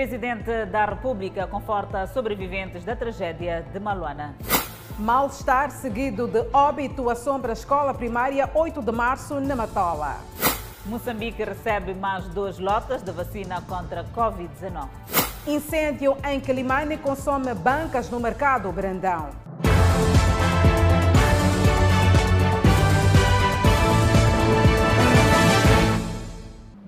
Presidente da República conforta sobreviventes da tragédia de Maluana. Mal-estar seguido de óbito assombra a escola primária 8 de março na Matola. Moçambique recebe mais duas lotas de vacina contra Covid-19. Incêndio em Quilimane consome bancas no mercado Brandão.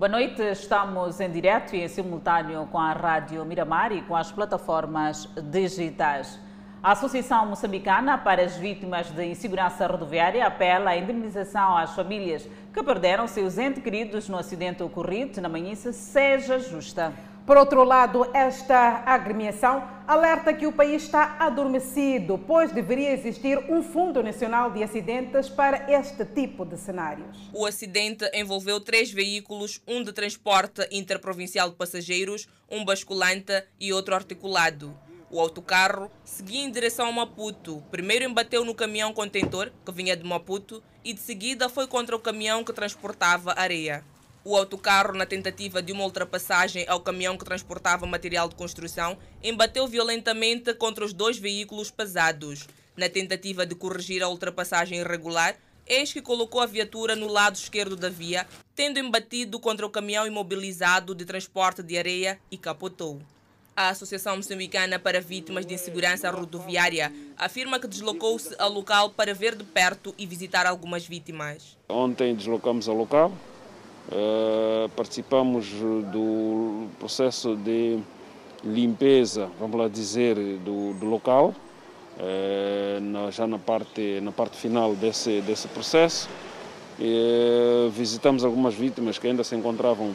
Boa noite, estamos em direto e em simultâneo com a Rádio Miramar e com as plataformas digitais. A Associação Moçambicana para as Vítimas de Insegurança Rodoviária apela à indemnização às famílias que perderam seus entes queridos no acidente ocorrido na manhã seja justa. Por outro lado, esta agremiação alerta que o país está adormecido, pois deveria existir um Fundo Nacional de Acidentes para este tipo de cenários. O acidente envolveu três veículos, um de transporte interprovincial de passageiros, um basculante e outro articulado. O autocarro seguia em direção a Maputo. Primeiro embateu no caminhão contentor, que vinha de Maputo, e de seguida foi contra o caminhão que transportava areia. O autocarro, na tentativa de uma ultrapassagem ao caminhão que transportava material de construção, embateu violentamente contra os dois veículos pesados. Na tentativa de corrigir a ultrapassagem irregular, eis que colocou a viatura no lado esquerdo da via, tendo embatido contra o caminhão imobilizado de transporte de areia e capotou. A Associação Moçambicana para Vítimas de Insegurança Rodoviária afirma que deslocou-se ao local para ver de perto e visitar algumas vítimas. Ontem deslocamos ao local, Uh, participamos do processo de limpeza, vamos lá dizer, do, do local, uh, na, já na parte, na parte final desse, desse processo. Uh, visitamos algumas vítimas que ainda se encontravam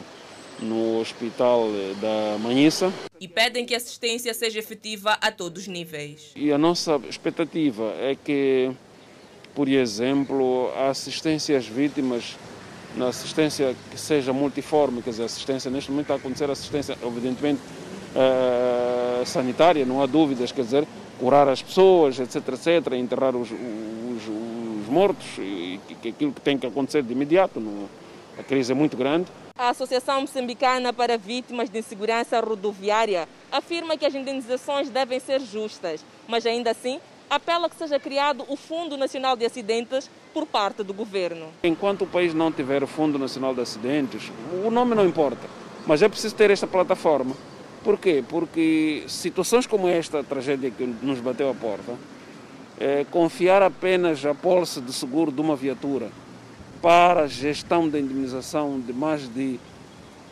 no hospital da Manhissa. E pedem que a assistência seja efetiva a todos os níveis. E a nossa expectativa é que, por exemplo, a assistência às vítimas na assistência que seja multiforme, quer dizer, assistência neste momento está a acontecer assistência, evidentemente, uh, sanitária, não há dúvidas, quer dizer, curar as pessoas, etc, etc, enterrar os, os, os mortos, e, e, aquilo que tem que acontecer de imediato, no, a crise é muito grande. A Associação Moçambicana para Vítimas de Insegurança Rodoviária afirma que as indenizações devem ser justas, mas ainda assim apela que seja criado o Fundo Nacional de Acidentes por parte do governo. Enquanto o país não tiver o Fundo Nacional de Acidentes, o nome não importa, mas é preciso ter esta plataforma. Por quê? Porque situações como esta tragédia que nos bateu à porta, é, confiar apenas a pólice de seguro de uma viatura para a gestão da indemnização de mais de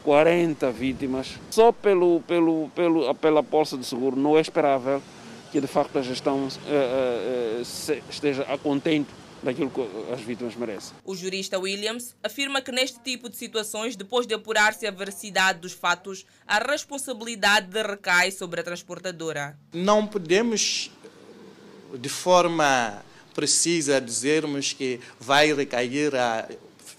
40 vítimas, só pelo, pelo, pelo, pela pólice de seguro não é esperável que de facto a gestão uh, uh, esteja a contento daquilo que as vítimas merecem. O jurista Williams afirma que neste tipo de situações, depois de apurar-se a veracidade dos fatos, a responsabilidade recai sobre a transportadora. Não podemos, de forma precisa, dizermos que vai recair a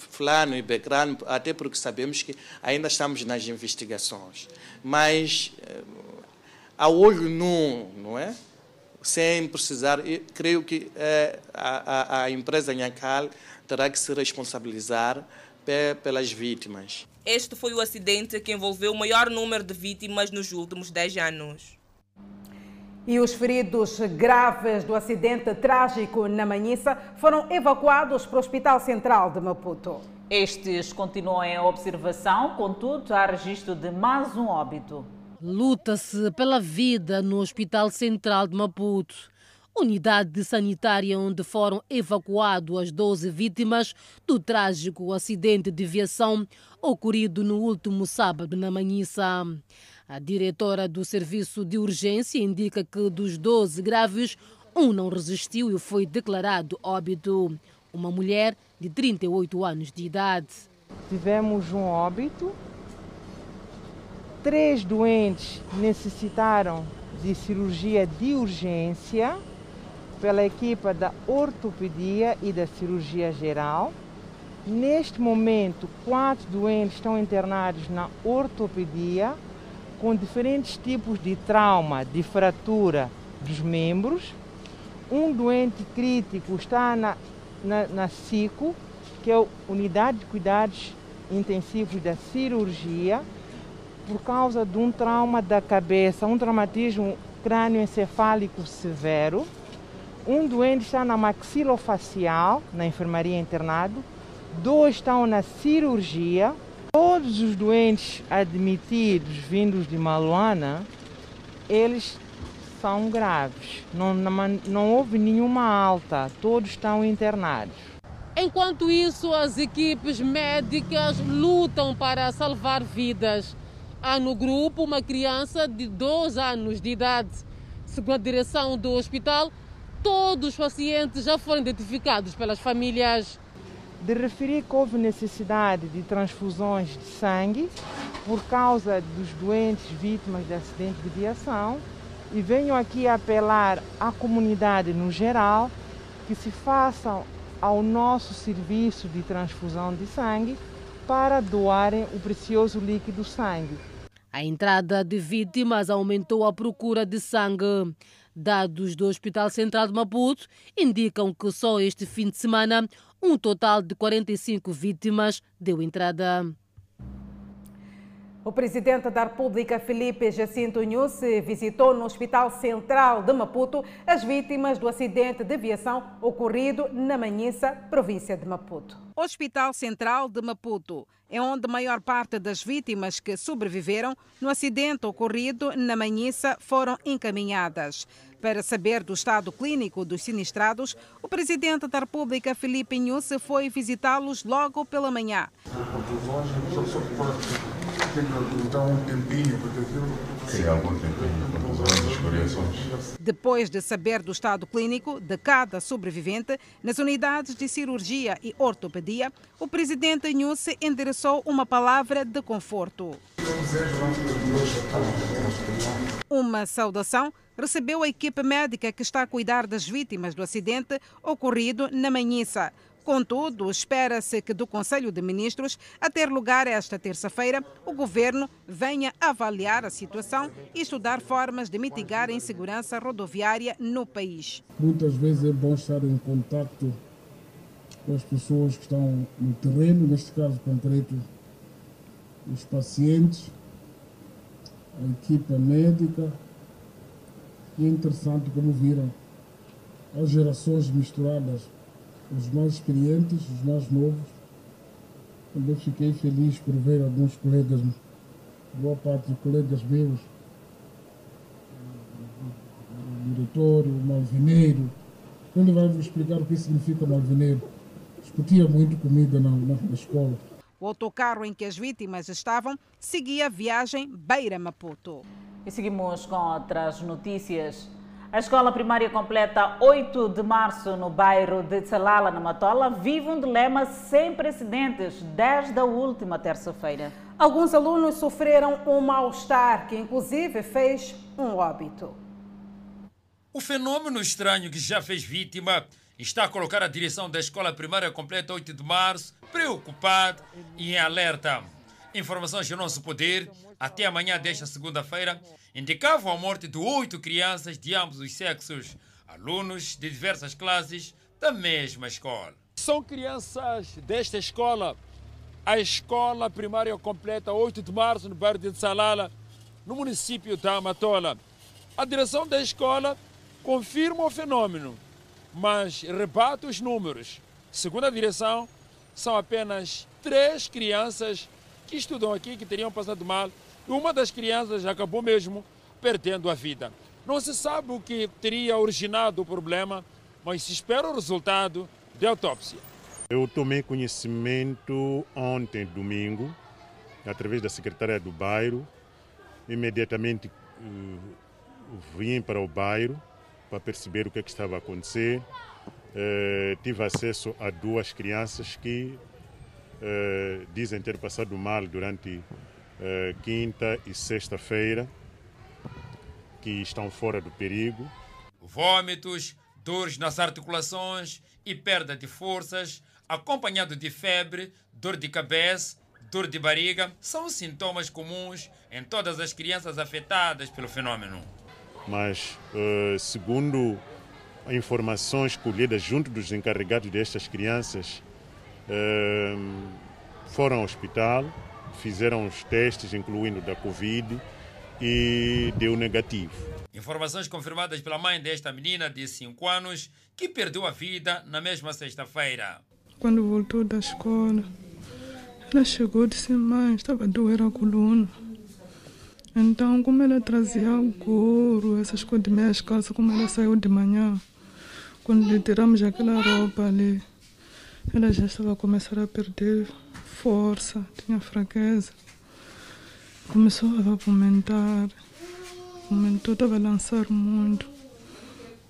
fulano e becrano, até porque sabemos que ainda estamos nas investigações. Mas a olho nu, não é? Sem precisar. Eu creio que é, a, a, empresa Nhacal terá que se responsabilizar pelas vítimas. Este foi o acidente que envolveu o maior número de vítimas nos últimos 10 anos. E os feridos graves do acidente trágico na Manhissa foram evacuados para o Hospital Central de Maputo. Estes continuam em observação, contudo, há registro de mais um óbito. Luta-se pela vida no Hospital Central de Maputo, unidade sanitária onde foram evacuadas as 12 vítimas do trágico acidente de viação ocorrido no último sábado na Manhissa. A diretora do Serviço de Urgência indica que dos 12 graves, um não resistiu e foi declarado óbito. Uma mulher de 38 anos de idade. Tivemos um óbito Três doentes necessitaram de cirurgia de urgência pela equipa da ortopedia e da cirurgia geral. Neste momento, quatro doentes estão internados na ortopedia com diferentes tipos de trauma, de fratura dos membros. Um doente crítico está na, na, na CICO, que é a Unidade de Cuidados Intensivos da Cirurgia, por causa de um trauma da cabeça, um traumatismo crânioencefálico severo. Um doente está na maxilofacial, na enfermaria internado. Dois estão na cirurgia. Todos os doentes admitidos vindos de Maluana, eles são graves. Não, não, não houve nenhuma alta, todos estão internados. Enquanto isso, as equipes médicas lutam para salvar vidas. Há no grupo uma criança de 2 anos de idade. Segundo a direção do hospital, todos os pacientes já foram identificados pelas famílias. De referir que houve necessidade de transfusões de sangue por causa dos doentes vítimas de acidente de viação e venho aqui apelar à comunidade no geral que se façam ao nosso serviço de transfusão de sangue para doarem o precioso líquido sangue. A entrada de vítimas aumentou a procura de sangue. Dados do Hospital Central de Maputo indicam que só este fim de semana um total de 45 vítimas deu entrada. O presidente da República, Felipe Jacinto Nhusse, visitou no Hospital Central de Maputo as vítimas do acidente de aviação ocorrido na Manhissa, província de Maputo. Hospital Central de Maputo é onde a maior parte das vítimas que sobreviveram no acidente ocorrido na Manhissa foram encaminhadas. Para saber do estado clínico dos sinistrados, o presidente da República, Felipe Nhusse, foi visitá-los logo pela manhã. Depois de saber do estado clínico de cada sobrevivente, nas unidades de cirurgia e ortopedia, o presidente Nhusse endereçou uma palavra de conforto. Uma saudação recebeu a equipe médica que está a cuidar das vítimas do acidente ocorrido na Manhissa. Contudo, espera-se que do Conselho de Ministros, a ter lugar esta terça-feira, o governo venha avaliar a situação e estudar formas de mitigar a insegurança rodoviária no país. Muitas vezes é bom estar em contato com as pessoas que estão no terreno, neste caso concreto, os pacientes, a equipa médica. E é interessante como viram as gerações misturadas os mais experientes, os mais novos. Também fiquei feliz por ver alguns colegas, boa parte de colegas meus, o diretor, o malvineiro. Quando vai vos explicar o que significa malvineiro? Discutia muito comigo na, na, na escola. O autocarro em que as vítimas estavam seguia a viagem Beira-Maputo. E seguimos com outras notícias. A escola primária completa 8 de março no bairro de Tsalala, na Matola, vive um dilema sem precedentes desde a última terça-feira. Alguns alunos sofreram um mal-estar que, inclusive, fez um óbito. O fenômeno estranho que já fez vítima está a colocar a direção da escola primária completa 8 de março preocupada e em alerta. Informações do nosso poder, até amanhã desta segunda-feira, indicavam a morte de oito crianças de ambos os sexos, alunos de diversas classes da mesma escola. São crianças desta escola, a escola primária completa 8 de março no bairro de Salala, no município da Amatola. A direção da escola confirma o fenômeno, mas rebate os números. Segundo a direção, são apenas três crianças que estudam aqui que teriam passado mal uma das crianças acabou mesmo perdendo a vida. Não se sabe o que teria originado o problema, mas se espera o resultado da autópsia. Eu tomei conhecimento ontem, domingo, através da secretária do bairro. Imediatamente uh, vim para o bairro para perceber o que, é que estava a acontecer. Uh, tive acesso a duas crianças que uh, dizem ter passado mal durante uh, quinta e sexta-feira, que estão fora do perigo. Vômitos, dores nas articulações e perda de forças, acompanhado de febre, dor de cabeça, dor de barriga, são sintomas comuns em todas as crianças afetadas pelo fenômeno. Mas, uh, segundo informações colhidas junto dos encarregados destas crianças, uh, foram ao hospital, fizeram os testes, incluindo da Covid, e deu negativo. Informações confirmadas pela mãe desta menina de 5 anos que perdeu a vida na mesma sexta-feira. Quando voltou da escola, ela chegou e disse: Mãe, estava a doer a coluna. Então, como ela trazia o couro, essas coisas de meias calças, como ela saiu de manhã, quando lhe tiramos aquela roupa ali, ela já estava a começar a perder força, tinha fraqueza. Começou a vomitar, vomitou, estava a lançar muito.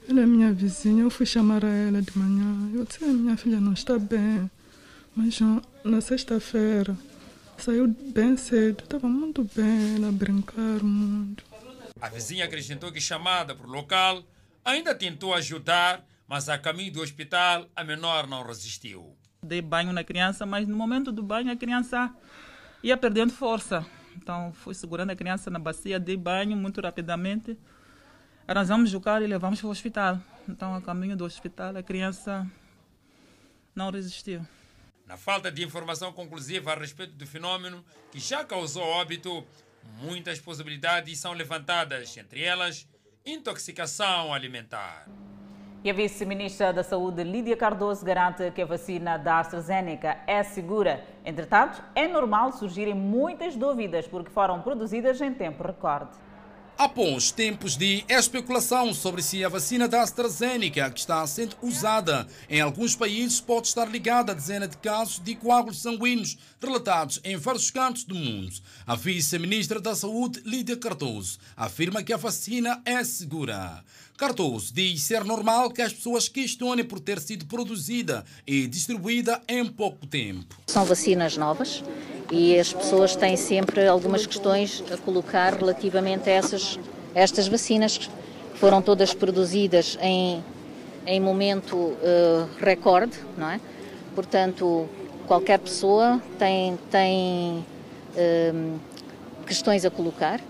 Ela é minha vizinha, eu fui chamar a ela de manhã. Eu disse, minha filha não está bem. Mas na sexta-feira saiu bem cedo, estava muito bem, ela a brincar muito. A vizinha acrescentou que, chamada para o local, ainda tentou ajudar, mas a caminho do hospital a menor não resistiu. Dei banho na criança, mas no momento do banho a criança ia perdendo força. Então fui segurando a criança na bacia, dei banho muito rapidamente. Arranjamos o carro e levamos para o hospital. Então, a caminho do hospital, a criança não resistiu. Na falta de informação conclusiva a respeito do fenômeno que já causou óbito, muitas possibilidades são levantadas, entre elas intoxicação alimentar. E a vice-ministra da Saúde, Lídia Cardoso, garante que a vacina da AstraZeneca é segura. Entretanto, é normal surgirem muitas dúvidas porque foram produzidas em tempo recorde. Após tempos de especulação sobre se a vacina da AstraZeneca, que está sendo usada em alguns países, pode estar ligada a dezenas de casos de coágulos sanguíneos relatados em vários cantos do mundo, a vice-ministra da Saúde, Lídia Cardoso, afirma que a vacina é segura. Cardoso diz ser normal que as pessoas questionem por ter sido produzida e distribuída em pouco tempo. São vacinas novas e as pessoas têm sempre algumas questões a colocar relativamente a essas estas vacinas que foram todas produzidas em, em momento uh, recorde, não é? Portanto, qualquer pessoa tem, tem uh, questões a colocar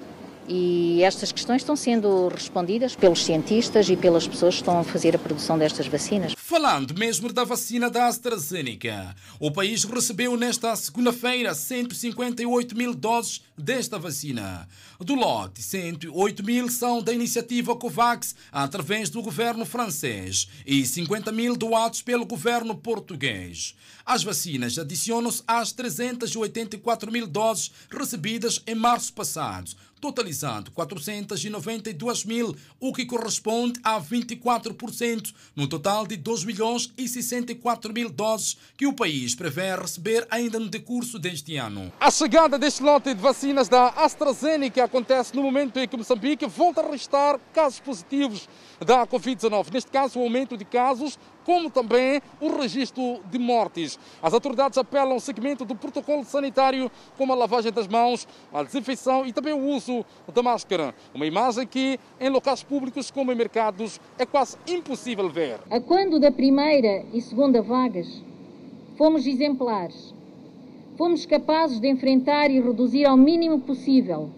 e estas questões estão sendo respondidas pelos cientistas e pelas pessoas que estão a fazer a produção destas vacinas. Falando mesmo da vacina da AstraZeneca, o país recebeu nesta segunda-feira 158 mil doses desta vacina. Do lote, 108 mil são da iniciativa COVAX através do governo francês e 50 mil doados pelo governo português. As vacinas adicionam-se às 384 mil doses recebidas em março passado, totalizando 492 mil, o que corresponde a 24% no total de 2 milhões e 64 mil doses que o país prevê receber ainda no decurso deste ano. A chegada deste lote de vacinas da AstraZeneca acontece no momento em que Moçambique volta a restar casos positivos da Covid-19. Neste caso, o aumento de casos como também o registro de mortes. As autoridades apelam ao seguimento do protocolo sanitário, como a lavagem das mãos, a desinfecção e também o uso da máscara. Uma imagem que, em locais públicos como em mercados, é quase impossível ver. A quando da primeira e segunda vagas, fomos exemplares. Fomos capazes de enfrentar e reduzir ao mínimo possível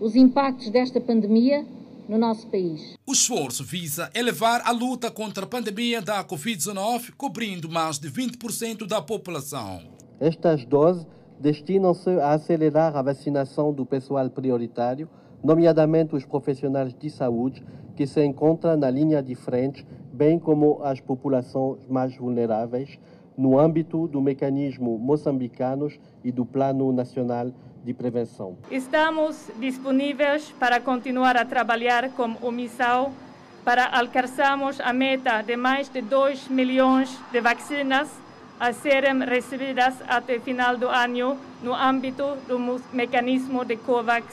os impactos desta pandemia no nosso país. O esforço visa elevar a luta contra a pandemia da Covid-19, cobrindo mais de 20% da população. Estas doses destinam-se a acelerar a vacinação do pessoal prioritário, nomeadamente os profissionais de saúde que se encontram na linha de frente, bem como as populações mais vulneráveis, no âmbito do mecanismo moçambicanos e do Plano Nacional de prevenção. Estamos disponíveis para continuar a trabalhar com omissão para alcançarmos a meta de mais de 2 milhões de vacinas a serem recebidas até final do ano no âmbito do mecanismo de COVAX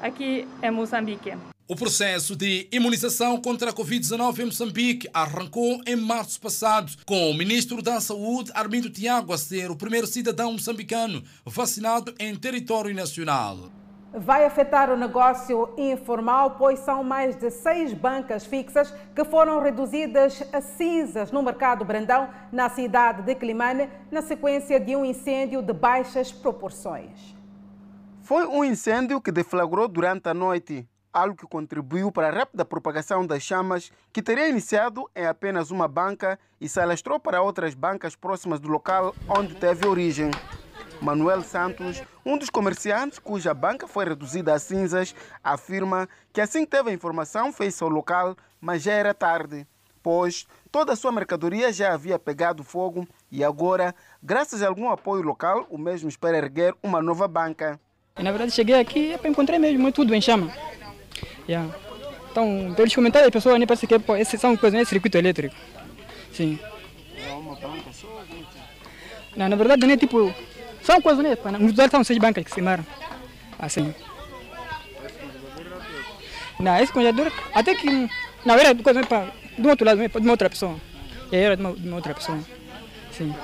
aqui em Moçambique. O processo de imunização contra a Covid-19 em Moçambique arrancou em março passado, com o ministro da Saúde, Armindo Tiago, a ser o primeiro cidadão moçambicano vacinado em território nacional. Vai afetar o negócio informal, pois são mais de seis bancas fixas que foram reduzidas a cinzas no mercado Brandão, na cidade de Climane, na sequência de um incêndio de baixas proporções. Foi um incêndio que deflagrou durante a noite algo que contribuiu para a rápida propagação das chamas, que teria iniciado em apenas uma banca e se alastrou para outras bancas próximas do local onde teve origem. Manuel Santos, um dos comerciantes cuja banca foi reduzida a cinzas, afirma que assim que teve a informação fez-se ao local, mas já era tarde, pois toda a sua mercadoria já havia pegado fogo e agora, graças a algum apoio local, o mesmo espera erguer uma nova banca. Na verdade, cheguei aqui e encontrei mesmo tudo em chama. Yeah. Então, pelos comentários das pessoas, né, parece que esses são coisas, né, circuito elétrico. Sim. É uma banca só? Não, na verdade, né, tipo, são coisas, né, nos lugares são seis bancas que se queimaram. Assim. Não, esse congelador, até que, na verdade, coisa, né, de um outro lado, de uma outra pessoa. E aí era de uma, de uma outra pessoa. Sim.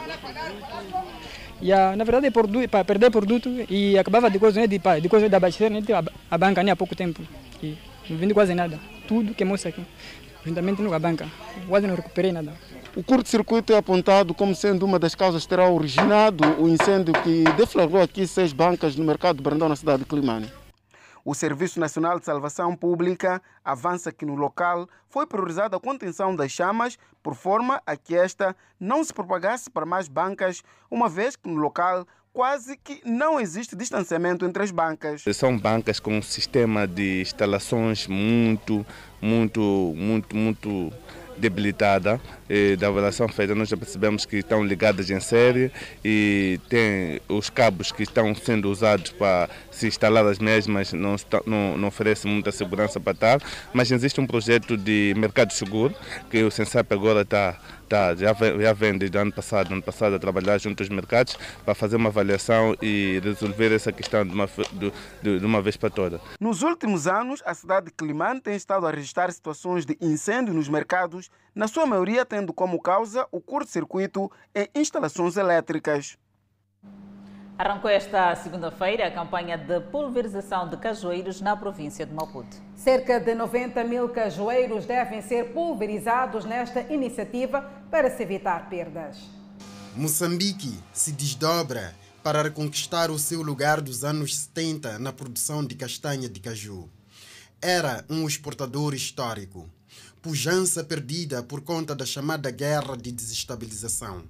E, a, na verdade, para perder produto e acabava de coisa, né, de, de coisa da abastecer, né, a, a banca né, há pouco tempo. E não vende quase nada. Tudo queimou-se aqui. Juntamente com a banca. Quase não recuperei nada. O curto-circuito é apontado como sendo uma das causas que terá originado o incêndio que deflagrou aqui seis bancas no mercado de Brandão, na cidade de Climane. O Serviço Nacional de Salvação Pública avança que no local foi priorizada a contenção das chamas por forma a que esta não se propagasse para mais bancas, uma vez que no local quase que não existe distanciamento entre as bancas. São bancas com um sistema de instalações muito, muito, muito, muito debilitada e da avaliação feita nós já percebemos que estão ligadas em série e tem os cabos que estão sendo usados para se instalar as mesmas não, está, não, não oferece muita segurança para tal, mas existe um projeto de mercado seguro que o Sensap agora está tá, já, já vem desde o ano passado, ano passado a trabalhar junto aos mercados para fazer uma avaliação e resolver essa questão de uma, de, de uma vez para todas. Nos últimos anos, a cidade de Climane tem estado a registrar situações de incêndio nos mercados, na sua maioria tendo como causa o curto-circuito em instalações elétricas. Arrancou esta segunda-feira a campanha de pulverização de cajueiros na província de Maputo. Cerca de 90 mil cajueiros devem ser pulverizados nesta iniciativa para se evitar perdas. Moçambique se desdobra para reconquistar o seu lugar dos anos 70 na produção de castanha de caju. Era um exportador histórico. Pujança perdida por conta da chamada guerra de desestabilização.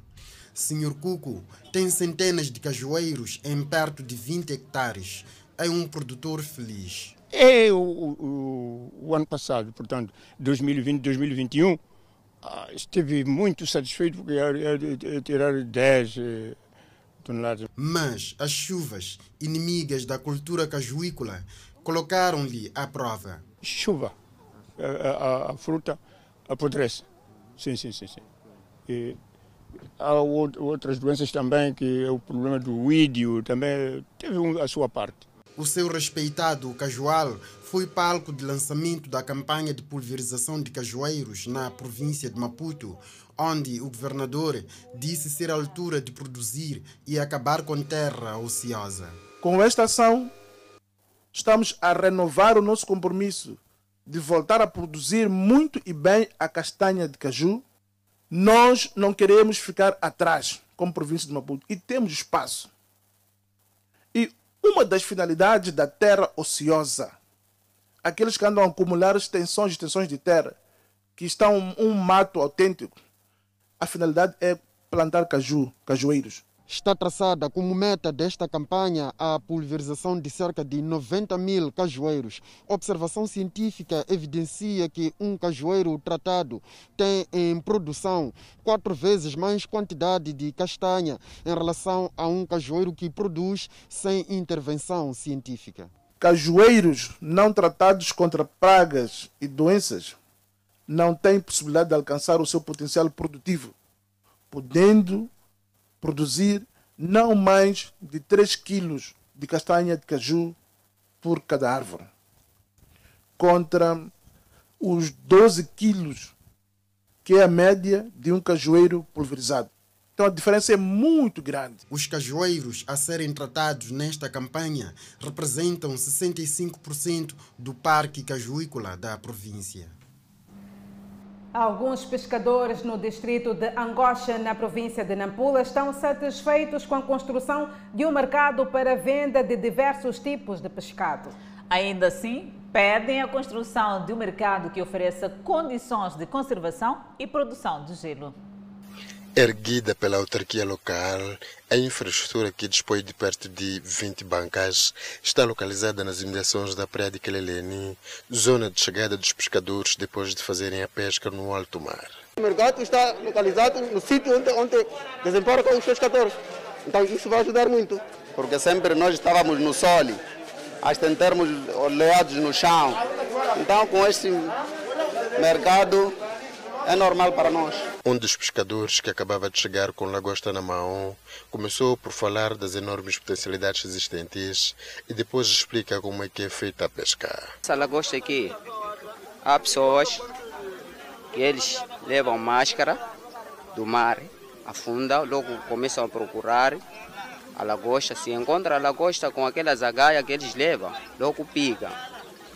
Senhor Cuco tem centenas de cajueiros em perto de 20 hectares. É um produtor feliz. É o, o, o ano passado, portanto, 2020, 2021, ah, estive muito satisfeito porque ia tirar 10 eh, toneladas. Mas as chuvas, inimigas da cultura cajuícola, colocaram-lhe à prova. Chuva, a, a, a fruta apodrece. Sim, sim, sim. sim. E há outras doenças também, que é o problema do ídio, também teve a sua parte. O seu respeitado Cajual foi palco de lançamento da campanha de pulverização de cajueiros na província de Maputo, onde o governador disse ser a altura de produzir e acabar com terra ociosa. Com esta ação, estamos a renovar o nosso compromisso de voltar a produzir muito e bem a castanha de caju, nós não queremos ficar atrás como província de Maputo e temos espaço. E uma das finalidades da terra ociosa, aqueles que andam a acumular extensões e extensões de terra, que estão um, mato autêntico, a finalidade é plantar caju, cajueiros. Está traçada como meta desta campanha a pulverização de cerca de 90 mil cajueiros. Observação científica evidencia que um cajueiro tratado tem em produção quatro vezes mais quantidade de castanha em relação a um cajueiro que produz sem intervenção científica. Cajueiros não tratados contra pragas e doenças não têm possibilidade de alcançar o seu potencial produtivo, podendo produzir não mais de 3 quilos de castanha de caju por cada árvore, contra os 12 quilos que é a média de um cajueiro pulverizado. Então a diferença é muito grande. Os cajueiros a serem tratados nesta campanha representam 65% do parque cajuícola da província. Alguns pescadores no distrito de Angocha, na província de Nampula, estão satisfeitos com a construção de um mercado para venda de diversos tipos de pescado. Ainda assim, pedem a construção de um mercado que ofereça condições de conservação e produção de gelo. Erguida pela autarquia local, a infraestrutura que dispõe de perto de 20 bancas está localizada nas imediações da praia de Quelelene, zona de chegada dos pescadores depois de fazerem a pesca no alto mar. O mercado está localizado no sítio onde, onde desembarcam os pescadores. Então isso vai ajudar muito. Porque sempre nós estávamos no sol, hasta em termos oleados no chão. Então com este mercado é normal para nós. Um dos pescadores que acabava de chegar com lagosta na mão começou por falar das enormes potencialidades existentes e depois explica como é que é feita a pesca. Essa lagosta aqui, há pessoas que eles levam máscara do mar, afundam, logo começam a procurar a lagosta. Se encontra a lagosta com aquela zagaia que eles levam, logo picam.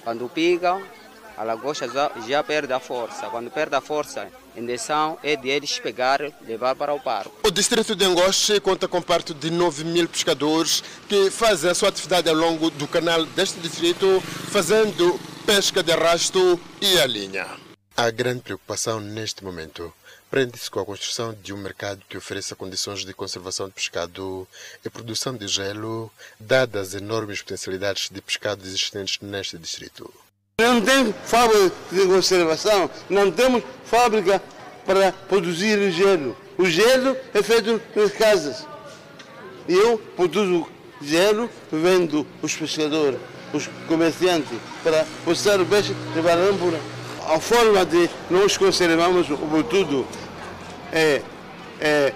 Quando picam, a lagosta já, já, perde a força. Quando perde a força, a intenção é de eles pegar e levar para o parque. O distrito de Angoche conta com perto de 9 mil pescadores que fazem a sua atividade ao longo do canal deste distrito, fazendo pesca de arrasto e a linha. A grande preocupação neste momento prende-se com a construção de um mercado que ofereça condições de conservação de pescado e produção de gelo, dadas as enormes potencialidades de pescado existentes neste distrito. Não tem fábrica de conservação, não temos fábrica para produzir gelo. O gelo é feito nas casas. Eu produzo gelo, vendo os pescadores, os comerciantes, para postar o peixe e levar a forma de nós conservamos o tudo é, é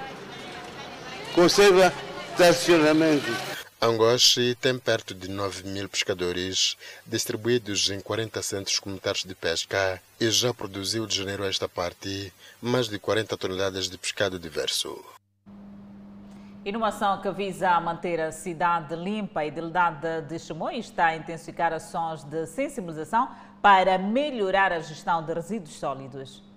conserva tradicionalmente. Angoche tem perto de 9 mil pescadores distribuídos em 40 centros comunitários de pesca e já produziu de janeiro a esta parte mais de 40 toneladas de pescado diverso. E numa ação que visa manter a cidade limpa, a Idilidade de Chimoio está a intensificar ações de sensibilização para melhorar a gestão de resíduos sólidos.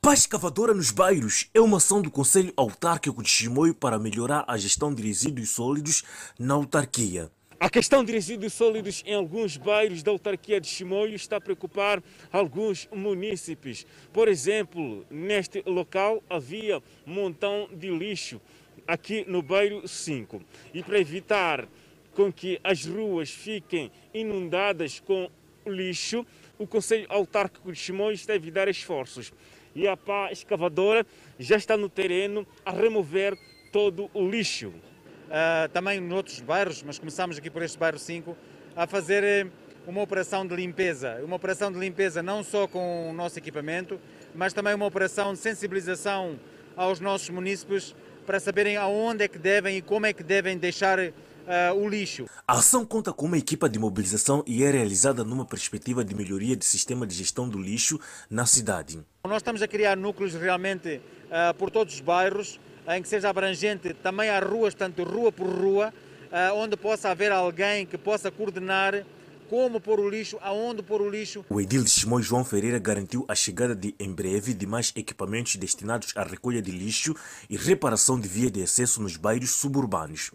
Paz escavadora nos bairros é uma ação do Conselho Autárquico de Chimoio para melhorar a gestão de resíduos sólidos na autarquia. A questão de resíduos sólidos em alguns bairros da autarquia de Chimoio está a preocupar alguns munícipes. Por exemplo, neste local havia montão de lixo aqui no bairro 5. E para evitar com que as ruas fiquem inundadas com lixo, o Conselho Autárquico de Chimoio a evitar esforços e a pá escavadora já está no terreno a remover todo o lixo. Uh, também em outros bairros, mas começamos aqui por este bairro 5, a fazer uma operação de limpeza. Uma operação de limpeza não só com o nosso equipamento, mas também uma operação de sensibilização aos nossos munícipes para saberem aonde é que devem e como é que devem deixar uh, o lixo. A ação conta com uma equipa de mobilização e é realizada numa perspectiva de melhoria do sistema de gestão do lixo na cidade. Nós estamos a criar núcleos realmente uh, por todos os bairros, em que seja abrangente também as ruas, tanto rua por rua, uh, onde possa haver alguém que possa coordenar como pôr o lixo, aonde pôr o lixo. O edil de Simão João Ferreira garantiu a chegada de, em breve, de mais equipamentos destinados à recolha de lixo e reparação de via de acesso nos bairros suburbanos.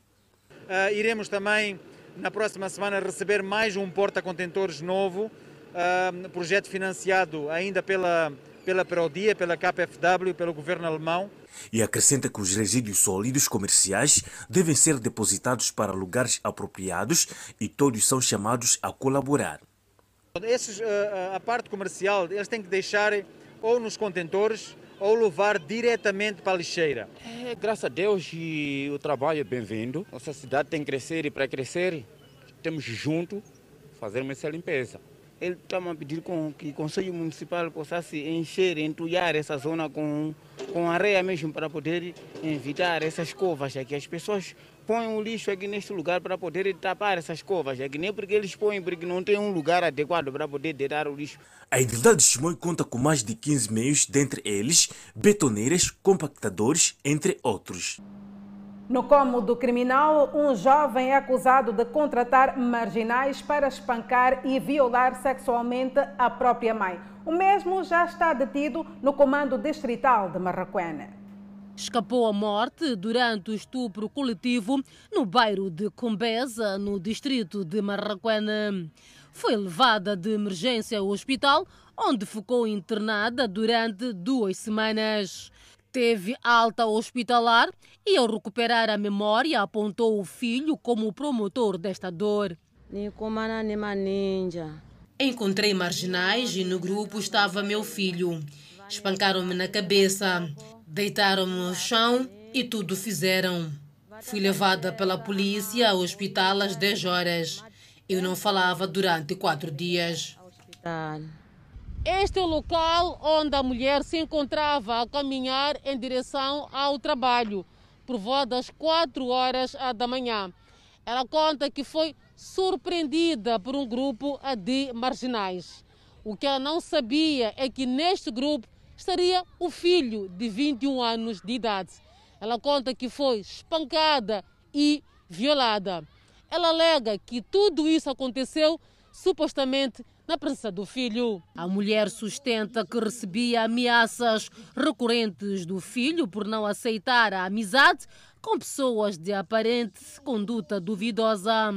Uh, iremos também, na próxima semana, receber mais um porta-contentores novo, uh, projeto financiado ainda pela, pela Perodia, pela KPFW, pelo governo alemão. E acrescenta que os resíduos sólidos comerciais devem ser depositados para lugares apropriados e todos são chamados a colaborar. Esses, uh, a parte comercial, eles têm que deixar ou nos contentores ou levar diretamente para a lixeira? É, graças a Deus e o trabalho é bem-vindo. Nossa cidade tem que crescer e para crescer temos junto fazer essa limpeza. Ele está a pedir com que o Conselho Municipal possa se encher, entulhar essa zona com, com areia mesmo para poder evitar essas covas aqui. As pessoas põem o lixo aqui neste lugar para poder tapar essas covas aqui, nem porque eles põem, porque não tem um lugar adequado para poder deitar o lixo. A Idilidade de Chimoio conta com mais de 15 meios, dentre eles betoneiras, compactadores, entre outros. No cômodo criminal, um jovem é acusado de contratar marginais para espancar e violar sexualmente a própria mãe. O mesmo já está detido no comando distrital de Marraquena. Escapou à morte durante o estupro coletivo no bairro de Combeza, no distrito de Marraquena. Foi levada de emergência ao hospital, onde ficou internada durante duas semanas. Teve alta hospitalar e, ao recuperar a memória, apontou o filho como o promotor desta dor. Encontrei marginais e no grupo estava meu filho. Espancaram-me na cabeça, deitaram-me no chão e tudo fizeram. Fui levada pela polícia ao hospital às 10 horas. Eu não falava durante quatro dias. Este é o local onde a mulher se encontrava a caminhar em direção ao trabalho, por volta das 4 horas da manhã. Ela conta que foi surpreendida por um grupo de marginais. O que ela não sabia é que neste grupo estaria o filho de 21 anos de idade. Ela conta que foi espancada e violada. Ela alega que tudo isso aconteceu supostamente na presença do filho. A mulher sustenta que recebia ameaças recorrentes do filho por não aceitar a amizade com pessoas de aparente conduta duvidosa.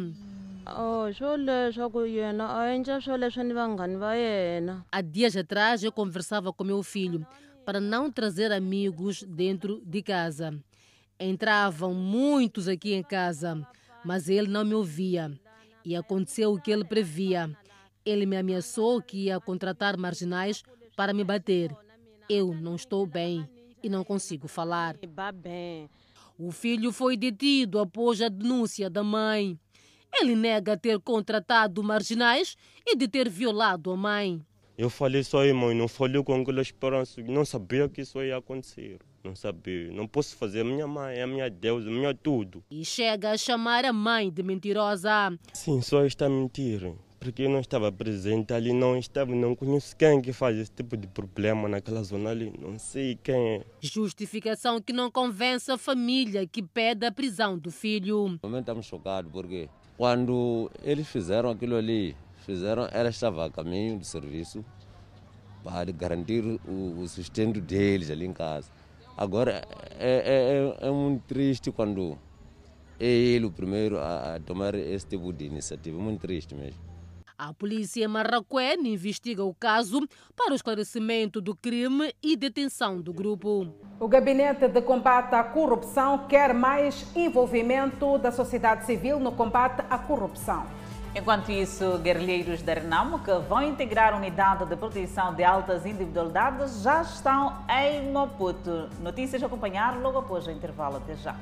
Há dias atrás eu conversava com meu filho para não trazer amigos dentro de casa. Entravam muitos aqui em casa, mas ele não me ouvia. E aconteceu o que ele previa. Ele me ameaçou que ia contratar marginais para me bater. Eu não estou bem e não consigo falar. O filho foi detido após a denúncia da mãe. Ele nega ter contratado marginais e de ter violado a mãe. Eu falei só aí, mãe, não falei com aquela esperança. Não sabia que isso ia acontecer. Não sabia. Não posso fazer. Minha mãe é minha deusa, minha tudo. E chega a chamar a mãe de mentirosa. Sim, só está mentira. Porque eu não estava presente ali, não estava, não conheço quem que faz esse tipo de problema naquela zona ali, não sei quem é. Justificação que não convence a família que pede a prisão do filho. No momento estamos chocados porque quando eles fizeram aquilo ali, fizeram, ela estava a caminho do serviço para garantir o, o sustento deles ali em casa. Agora é, é, é, muito triste quando é ele o primeiro a, a tomar esse tipo de iniciativa, muito triste mesmo. A polícia marraquene investiga o caso para o esclarecimento do crime e detenção do grupo. O Gabinete de Combate à Corrupção quer mais envolvimento da sociedade civil no combate à corrupção. Enquanto isso, guerrilheiros da Renamo, que vão integrar a unidade de proteção de altas individualidades, já estão em Maputo. Notícias a acompanhar logo após o intervalo. Até já.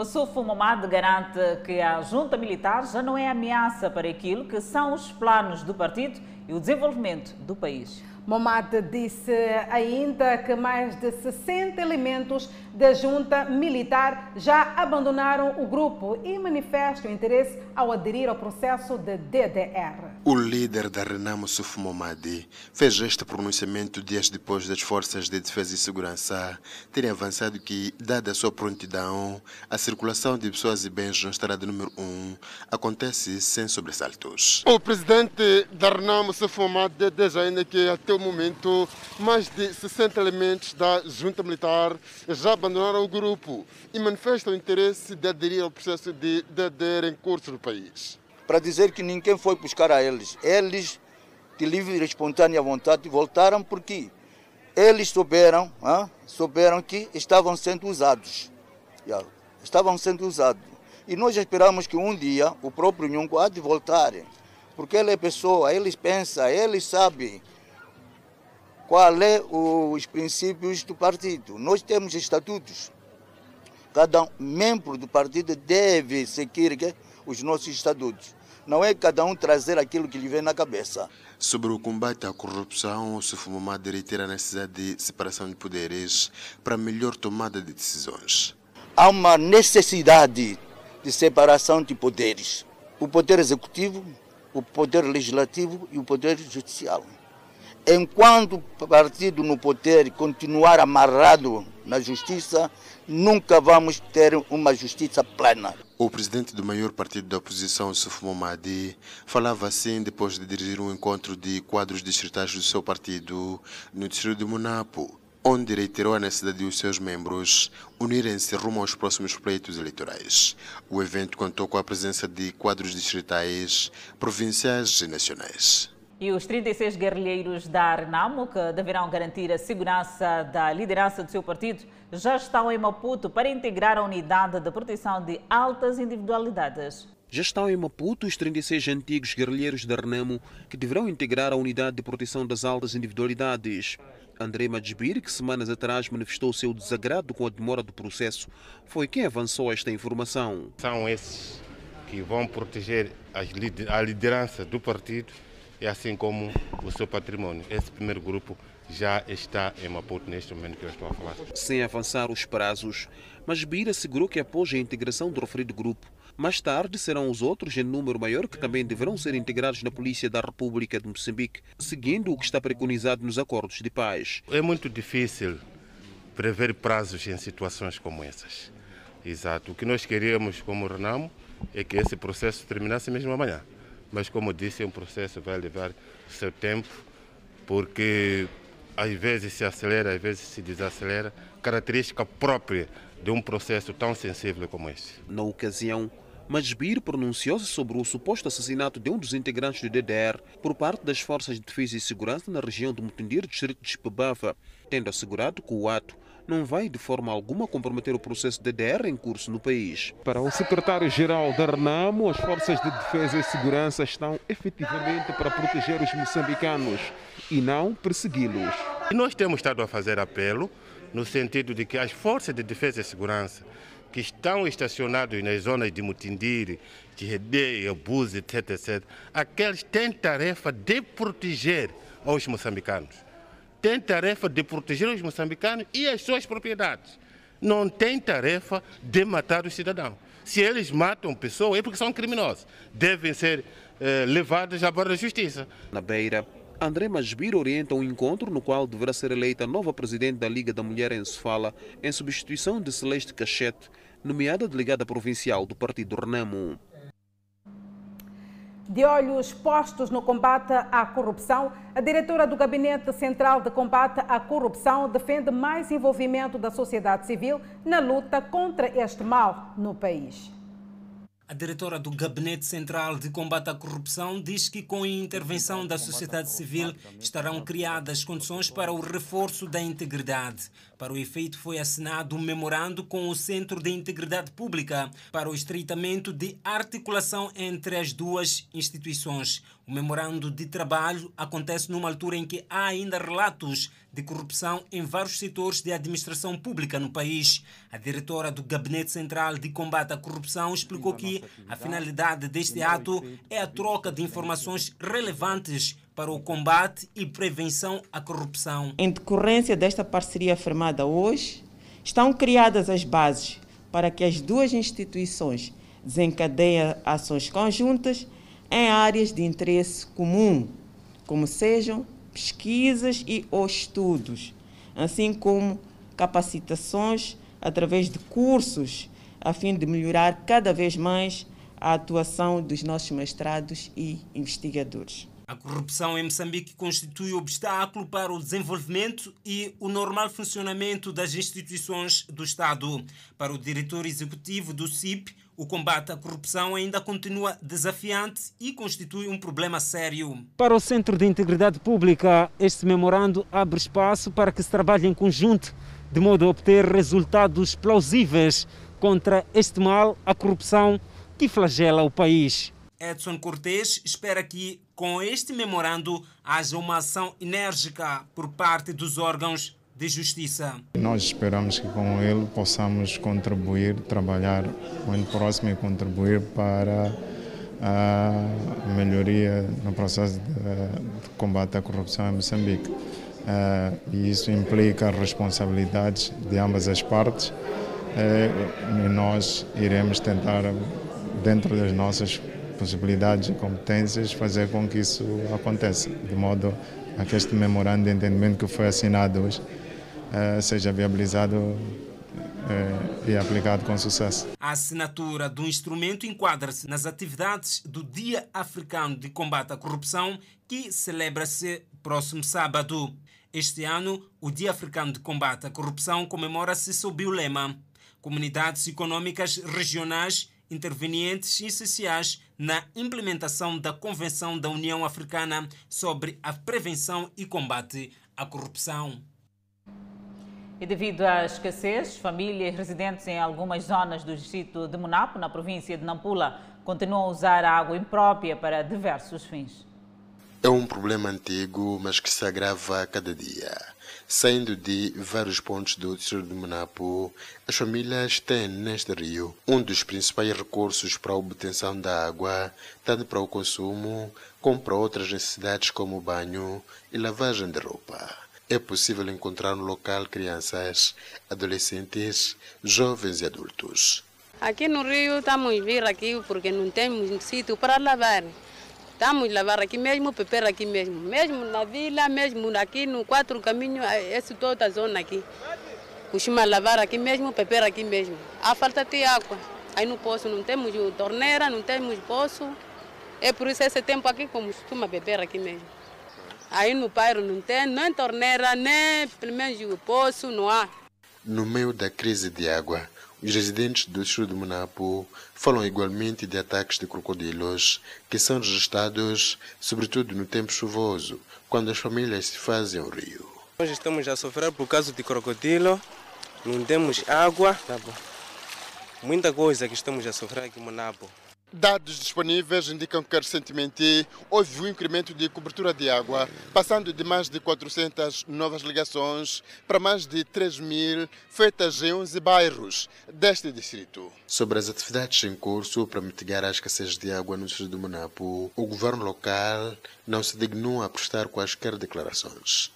O Sufo Momad garante que a junta militar já não é ameaça para aquilo que são os planos do partido e o desenvolvimento do país. Momad disse ainda que mais de 60 elementos da junta militar já abandonaram o grupo e manifestam interesse ao aderir ao processo de DDR. O líder da Renamo Suf Momadi fez este pronunciamento dias depois das forças de defesa e segurança terem avançado que, dada a sua prontidão, a circulação de pessoas e bens na estrada número 1 acontece sem sobressaltos. O presidente da Renamo Suf Momadi diz ainda que até o momento mais de 60 elementos da junta militar já abandonaram o grupo e manifestam interesse de aderir ao processo de DDR em curso no país para dizer que ninguém foi buscar a eles. Eles, de livre e espontânea vontade, voltaram porque eles souberam, hein, souberam que estavam sendo usados. Estavam sendo usados. E nós esperamos que um dia o próprio Nhungo há de voltar. Porque ele é pessoa, ele pensa, ele sabe qual é os princípios do partido. Nós temos estatutos. Cada membro do partido deve seguir os nossos estatutos. Não é cada um trazer aquilo que lhe vem na cabeça. Sobre o combate à corrupção, o Sufumumad reitera a necessidade de separação de poderes para melhor tomada de decisões. Há uma necessidade de separação de poderes. O poder executivo, o poder legislativo e o poder judicial. Enquanto o partido no poder continuar amarrado na justiça, nunca vamos ter uma justiça plena. O presidente do maior partido da oposição, Suf Momadi, falava assim depois de dirigir um encontro de quadros distritais do seu partido no distrito de Monapo, onde reiterou a necessidade de os seus membros unirem-se rumo aos próximos pleitos eleitorais. O evento contou com a presença de quadros distritais, provinciais e nacionais. E os 36 guerrilheiros da Renamo, que deverão garantir a segurança da liderança do seu partido, já estão em Maputo para integrar a unidade de proteção de altas individualidades. Já estão em Maputo os 36 antigos guerrilheiros da Renamo que deverão integrar a unidade de proteção das altas individualidades. André Madjibir, que semanas atrás manifestou seu desagrado com a demora do processo, foi quem avançou esta informação. São esses que vão proteger a liderança do partido e assim como o seu patrimônio. Esse primeiro grupo já está em Maputo neste momento que eu estou a falar. Sem avançar os prazos, mas Bir assegurou que após a integração do referido grupo, mais tarde serão os outros em número maior que também deverão ser integrados na Polícia da República de Moçambique, seguindo o que está preconizado nos acordos de paz. É muito difícil prever prazos em situações como essas. Exato. O que nós queríamos como Renamo é que esse processo terminasse mesmo amanhã mas como disse, é um processo que vai levar seu tempo, porque às vezes se acelera, às vezes se desacelera, característica própria de um processo tão sensível como esse. Na ocasião, Masbir pronunciou-se sobre o suposto assassinato de um dos integrantes do DDR por parte das Forças de Defesa e Segurança na região de Mutundir, distrito de Chipabava, tendo assegurado que o ato não vai de forma alguma comprometer o processo de DDR em curso no país. Para o secretário-geral da RENAMO, as forças de defesa e segurança estão efetivamente para proteger os moçambicanos e não persegui-los. Nós temos estado a fazer apelo no sentido de que as forças de defesa e segurança que estão estacionados nas zonas de Mutindiri, de Rede, Abuso, etc, etc, aqueles têm tarefa de proteger os moçambicanos tem tarefa de proteger os moçambicanos e as suas propriedades. Não tem tarefa de matar os cidadãos. Se eles matam pessoas é porque são criminosos. Devem ser eh, levados à borda da justiça. Na Beira, André Masbir orienta um encontro no qual deverá ser eleita a nova presidente da Liga da Mulher em Sofala, em substituição de Celeste Cachete, nomeada delegada provincial do Partido Renamo. De olhos postos no combate à corrupção, a diretora do Gabinete Central de Combate à Corrupção defende mais envolvimento da sociedade civil na luta contra este mal no país. A diretora do Gabinete Central de Combate à Corrupção diz que, com a intervenção da sociedade civil, estarão criadas condições para o reforço da integridade. Para o efeito, foi assinado um memorando com o Centro de Integridade Pública para o estreitamento de articulação entre as duas instituições. O memorando de trabalho acontece numa altura em que há ainda relatos de corrupção em vários setores de administração pública no país. A diretora do Gabinete Central de Combate à Corrupção explicou que a finalidade deste ato é a troca de informações relevantes para o combate e prevenção à corrupção. Em decorrência desta parceria firmada hoje, estão criadas as bases para que as duas instituições desencadeiem ações conjuntas em áreas de interesse comum, como sejam pesquisas e ou estudos, assim como capacitações através de cursos, a fim de melhorar cada vez mais a atuação dos nossos mestrados e investigadores. A corrupção em Moçambique constitui obstáculo para o desenvolvimento e o normal funcionamento das instituições do Estado. Para o diretor executivo do CIP, o combate à corrupção ainda continua desafiante e constitui um problema sério. Para o Centro de Integridade Pública, este memorando abre espaço para que se trabalhe em conjunto, de modo a obter resultados plausíveis contra este mal, a corrupção que flagela o país. Edson Cortes espera que, com este memorando, haja uma ação enérgica por parte dos órgãos de justiça. Nós esperamos que com ele possamos contribuir, trabalhar muito próximo e contribuir para a melhoria no processo de, combate à corrupção em Moçambique. Uh, e isso implica responsabilidades de ambas as partes uh, e nós iremos tentar, dentro das nossas possibilidades e competências, fazer com que isso aconteça, de modo a que este memorando de entendimento que foi assinado hoje uh, seja viabilizado uh, e aplicado com sucesso. A assinatura do instrumento enquadra-se nas atividades do Dia Africano de Combate à Corrupção, que celebra-se próximo sábado. Este ano, o Dia Africano de Combate à Corrupção comemora-se sob o lema Comunidades econômicas regionais intervenientes essenciais na implementação da Convenção da União Africana sobre a prevenção e combate à corrupção. E devido à escassez, famílias residentes em algumas zonas do distrito de Monapo, na província de Nampula, continuam a usar a água imprópria para diversos fins. É um problema antigo, mas que se agrava a cada dia. Saindo de vários pontos do distrito de Monapo, as famílias têm neste rio um dos principais recursos para a obtenção da água, tanto para o consumo como para outras necessidades como banho e lavagem de roupa. É possível encontrar no local crianças, adolescentes, jovens e adultos. Aqui no Rio estamos vir aqui porque não temos sítio para lavar. Estamos lavar aqui mesmo, beber aqui mesmo. Mesmo na vila, mesmo aqui no quatro caminhos, essa toda a zona aqui. Costuma lavar aqui mesmo, beber aqui mesmo. A falta de água. Aí no poço não temos torneira, não temos poço. É por isso esse tempo aqui como costuma beber aqui mesmo. Aí no bairro não tem nem torneira, nem pelo menos o poço, não há. No meio da crise de água, os residentes do sul de Monapo falam igualmente de ataques de crocodilos que são registrados, sobretudo no tempo chuvoso, quando as famílias se fazem ao rio. Nós estamos a sofrer por causa de crocodilo, não temos água, tá muita coisa que estamos a sofrer aqui em Monapo. Dados disponíveis indicam que recentemente houve um incremento de cobertura de água, passando de mais de 400 novas ligações para mais de 3 mil feitas em 11 bairros deste distrito. Sobre as atividades em curso para mitigar a escassez de água no distrito de Monapo, o governo local não se dignou a prestar quaisquer declarações.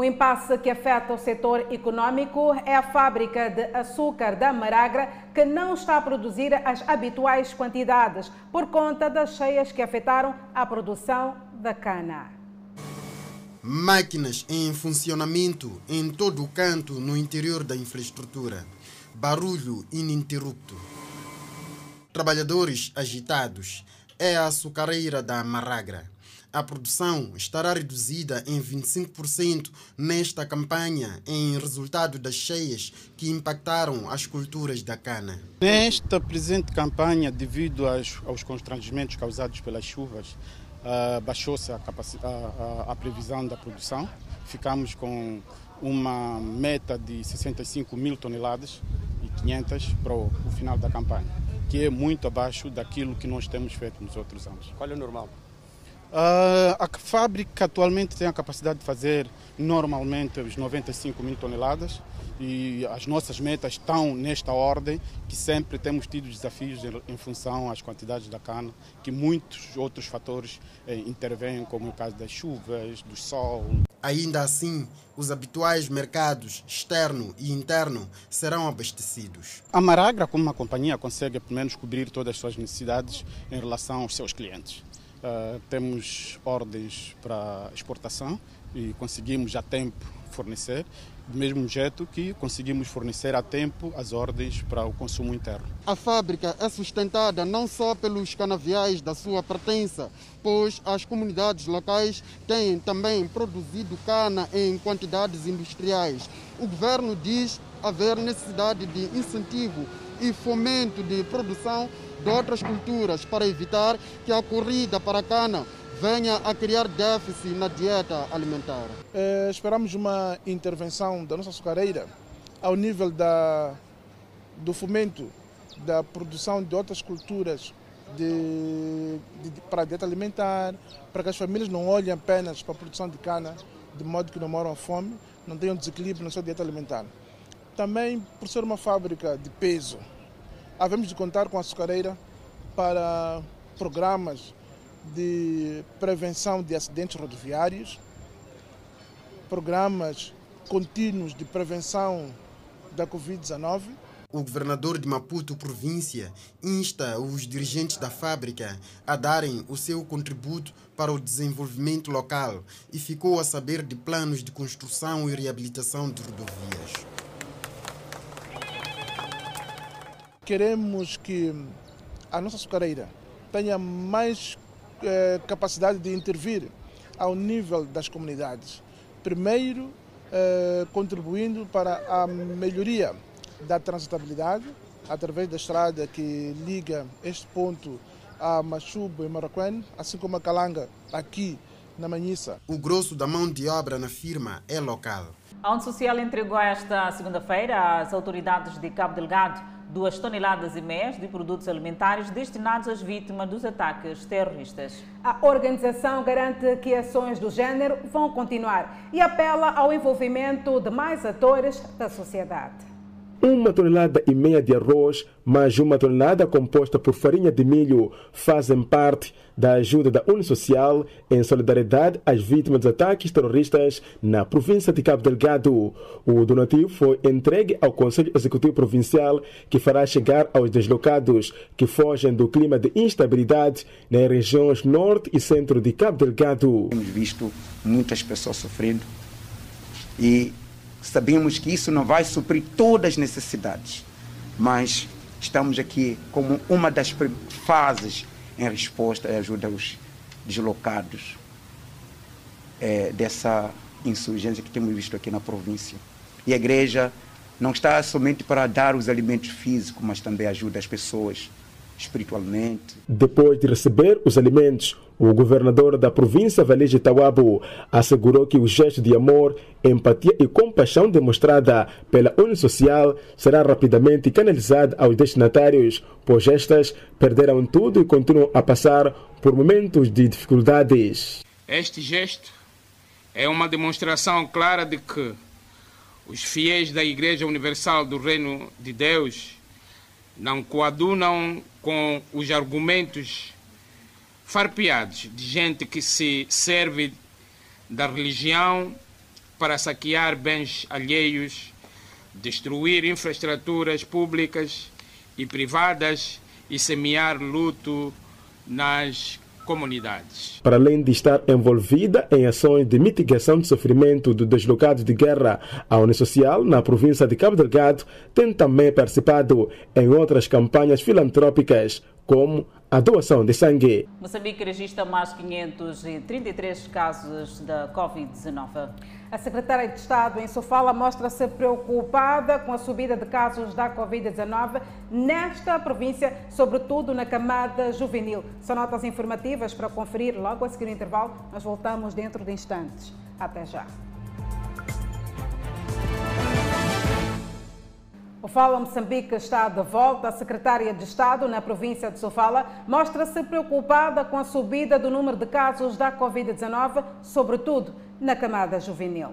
O impasse que afeta o setor econômico é a fábrica de açúcar da Maragra, que não está a produzir as habituais quantidades por conta das cheias que afetaram a produção da cana. Máquinas em funcionamento em todo o canto no interior da infraestrutura. Barulho ininterrupto. Trabalhadores agitados. É a açucareira da Maragra a produção estará reduzida em 25% nesta campanha, em resultado das cheias que impactaram as culturas da cana. Nesta presente campanha, devido aos, aos constrangimentos causados pelas chuvas, uh, baixou-se a, a, a, a previsão da produção. Ficamos com uma meta de 65 mil toneladas e 500 para o, o final da campanha, que é muito abaixo daquilo que nós temos feito nos outros anos. Qual é o normal? Uh, a fábrica atualmente tem a capacidade de fazer normalmente os 95 mil toneladas e as nossas metas estão nesta ordem, que sempre temos tido desafios em, em função às quantidades da cana, que muitos outros fatores eh, intervêm, como o caso das chuvas, do sol. Ainda assim, os habituais mercados externo e interno serão abastecidos. A Maragra, como uma companhia, consegue pelo menos cobrir todas as suas necessidades em relação aos seus clientes. Uh, temos ordens para exportação e conseguimos a tempo fornecer, do mesmo jeito que conseguimos fornecer a tempo as ordens para o consumo interno. A fábrica é sustentada não só pelos canaviais da sua pertença, pois as comunidades locais têm também produzido cana em quantidades industriais. O governo diz haver necessidade de incentivo e fomento de produção de outras culturas para evitar que a corrida para a cana venha a criar déficit na dieta alimentar. É, esperamos uma intervenção da nossa açucareira ao nível da, do fomento da produção de outras culturas de, de, para a dieta alimentar, para que as famílias não olhem apenas para a produção de cana, de modo que não moram à fome, não tenham desequilíbrio na sua dieta alimentar. Também por ser uma fábrica de peso, havemos de contar com a açucareira para programas de prevenção de acidentes rodoviários, programas contínuos de prevenção da Covid-19. O governador de Maputo, província, insta os dirigentes da fábrica a darem o seu contributo para o desenvolvimento local e ficou a saber de planos de construção e reabilitação de rodovias. Queremos que a nossa açucareira tenha mais eh, capacidade de intervir ao nível das comunidades. Primeiro, eh, contribuindo para a melhoria da transitabilidade, através da estrada que liga este ponto a Machubo e Maracuene, assim como a Calanga, aqui na Manhissa. O grosso da mão de obra na firma é local. A ONU Social entregou esta segunda-feira às autoridades de Cabo Delgado duas toneladas e meia de produtos alimentares destinados às vítimas dos ataques terroristas. A organização garante que ações do género vão continuar e apela ao envolvimento de mais atores da sociedade uma tonelada e meia de arroz, mais uma tonelada composta por farinha de milho fazem parte da ajuda da Unisocial em solidariedade às vítimas dos ataques terroristas na província de Cabo Delgado. O donativo foi entregue ao Conselho Executivo Provincial, que fará chegar aos deslocados que fogem do clima de instabilidade nas regiões norte e centro de Cabo Delgado. Temos visto muitas pessoas sofrendo e Sabemos que isso não vai suprir todas as necessidades, mas estamos aqui como uma das fases em resposta e ajuda aos deslocados é, dessa insurgência que temos visto aqui na província. E a igreja não está somente para dar os alimentos físicos, mas também ajuda as pessoas espiritualmente. Depois de receber os alimentos, o governador da província Valide Tawabo assegurou que o gesto de amor, empatia e compaixão demonstrada pela União Social será rapidamente canalizado aos destinatários, pois estas perderam tudo e continuam a passar por momentos de dificuldades. Este gesto é uma demonstração clara de que os fiéis da Igreja Universal do Reino de Deus não coadunam com os argumentos farpeados de gente que se serve da religião para saquear bens alheios, destruir infraestruturas públicas e privadas e semear luto nas comunidades. Para além de estar envolvida em ações de mitigação do sofrimento dos deslocados de guerra, a União Social, na província de Cabo Delgado, tem também participado em outras campanhas filantrópicas, como a doação de sangue. Moçambique registra mais 533 casos da Covid-19. A secretária de Estado em Sofala mostra-se preocupada com a subida de casos da Covid-19 nesta província, sobretudo na camada juvenil. São notas informativas para conferir logo a seguir o intervalo. Nós voltamos dentro de instantes. Até já. O Fala Moçambique está de volta. A secretária de Estado na província de Sofala mostra-se preocupada com a subida do número de casos da Covid-19, sobretudo na camada juvenil.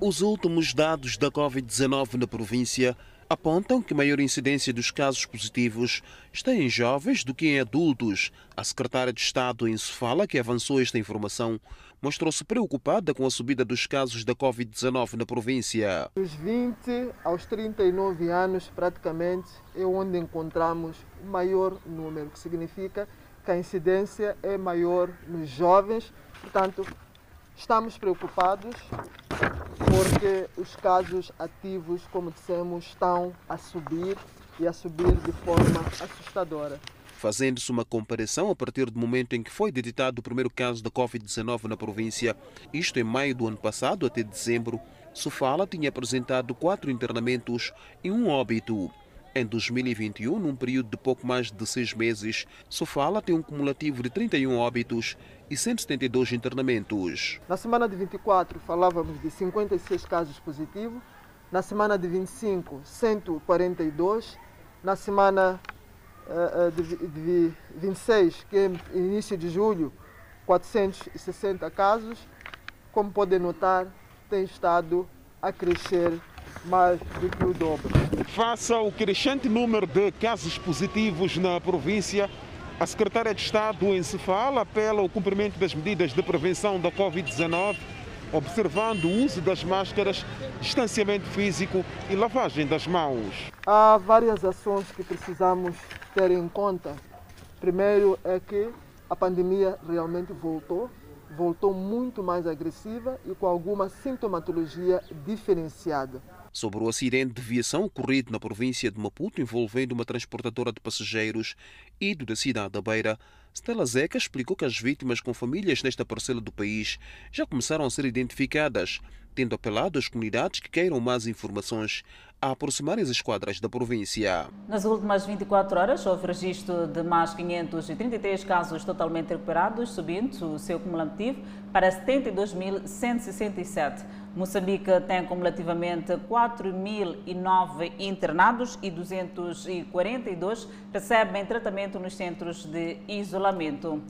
Os últimos dados da Covid-19 na província apontam que a maior incidência dos casos positivos está em jovens do que em adultos. A secretária de Estado em Sofala, que avançou esta informação, mostrou-se preocupada com a subida dos casos da Covid-19 na província. Dos 20 aos 39 anos, praticamente, é onde encontramos o maior número, que significa que a incidência é maior nos jovens. Portanto, estamos preocupados porque os casos ativos, como dissemos, estão a subir e a subir de forma assustadora. Fazendo-se uma comparação a partir do momento em que foi detectado o primeiro caso da Covid-19 na província, isto em maio do ano passado até dezembro, Sofala tinha apresentado quatro internamentos e um óbito. Em 2021, num período de pouco mais de seis meses, Sofala tem um cumulativo de 31 óbitos e 172 internamentos. Na semana de 24, falávamos de 56 casos positivos. Na semana de 25, 142. Na semana eh, eh, de, de 26, que é início de julho, 460 casos. Como podem notar, tem estado a crescer mais do que o dobro. Face ao crescente número de casos positivos na província, a Secretária de Estado em Cefala apela ao cumprimento das medidas de prevenção da Covid-19 observando o uso das máscaras, distanciamento físico e lavagem das mãos. Há várias ações que precisamos ter em conta. Primeiro é que a pandemia realmente voltou, voltou muito mais agressiva e com alguma sintomatologia diferenciada. Sobre o acidente de viação ocorrido na província de Maputo envolvendo uma transportadora de passageiros ido da cidade da Beira, Stella Zeca explicou que as vítimas com famílias nesta parcela do país já começaram a ser identificadas, tendo apelado às comunidades que queiram mais informações a aproximarem as esquadras da província. Nas últimas 24 horas, houve registro de mais 533 casos totalmente recuperados, subindo o seu cumulativo para 72.167. Moçambique tem cumulativamente 4.009 internados e 242 recebem tratamento nos centros de isolamento.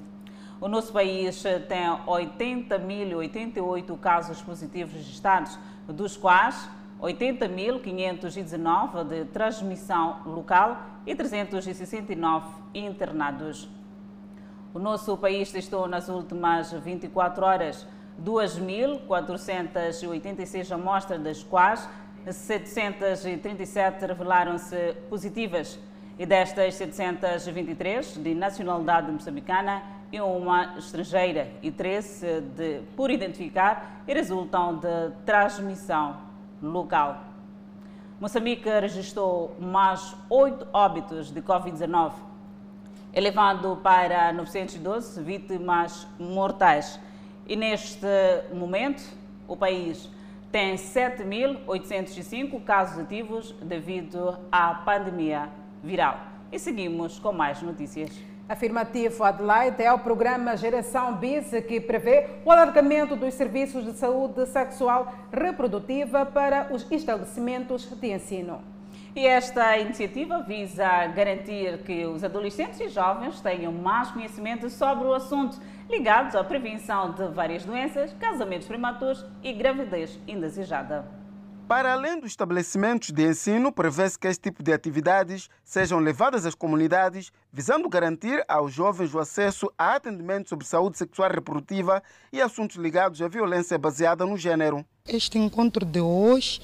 O nosso país tem 80.088 casos positivos registrados, dos quais 80.519 de transmissão local e 369 internados. O nosso país testou nas últimas 24 horas 2.486 amostras, das quais 737 revelaram-se positivas e destas 723 de nacionalidade moçambicana e uma estrangeira e 13 de, por identificar e resultam de transmissão local. Moçambique registrou mais oito óbitos de Covid-19, elevando para 912 vítimas mortais. E neste momento, o país tem 7.805 casos ativos devido à pandemia viral. E seguimos com mais notícias. Afirmativo Adelaide é o programa Geração BIS que prevê o alargamento dos serviços de saúde sexual reprodutiva para os estabelecimentos de ensino. E esta iniciativa visa garantir que os adolescentes e jovens tenham mais conhecimento sobre o assunto ligados à prevenção de várias doenças, casamentos prematuros e gravidez indesejada. Para além dos estabelecimentos de ensino, prevê-se que este tipo de atividades sejam levadas às comunidades, visando garantir aos jovens o acesso a atendimento sobre saúde sexual reprodutiva e assuntos ligados à violência baseada no gênero. Este encontro de hoje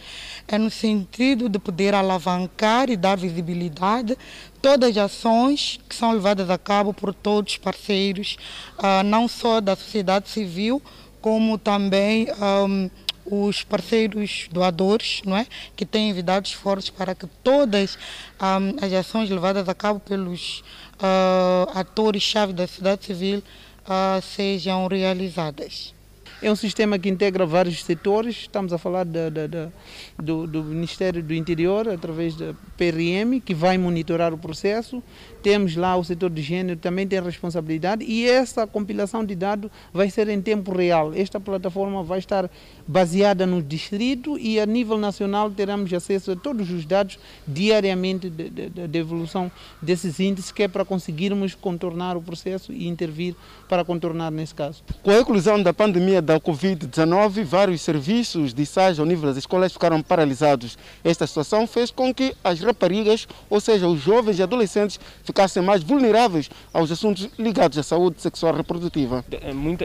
é no sentido de poder alavancar e dar visibilidade todas as ações que são levadas a cabo por todos os parceiros, ah, não só da sociedade civil, como também um, os parceiros doadores, não é? que têm enviado esforços para que todas um, as ações levadas a cabo pelos uh, atores-chave da sociedade civil uh, sejam realizadas. É um sistema que integra vários setores. Estamos a falar do, do, Ministério do Interior, através da PRM, que vai monitorar o processo. Temos lá o setor de gênero, também tem responsabilidade. E essa compilação de dados vai ser em tempo real. Esta plataforma vai estar baseada no distrito e a nível nacional teremos acesso a todos os dados diariamente da de, evolução desses índices, que é para conseguirmos contornar o processo e intervir para contornar nesse caso. Com a inclusão da pandemia da Covid-19, vários serviços de SAG ao nível das escolas ficaram paralisados. Esta situação fez com que as raparigas, ou seja, os jovens e adolescentes, ficassem mais vulneráveis aos assuntos ligados à saúde sexual reprodutiva.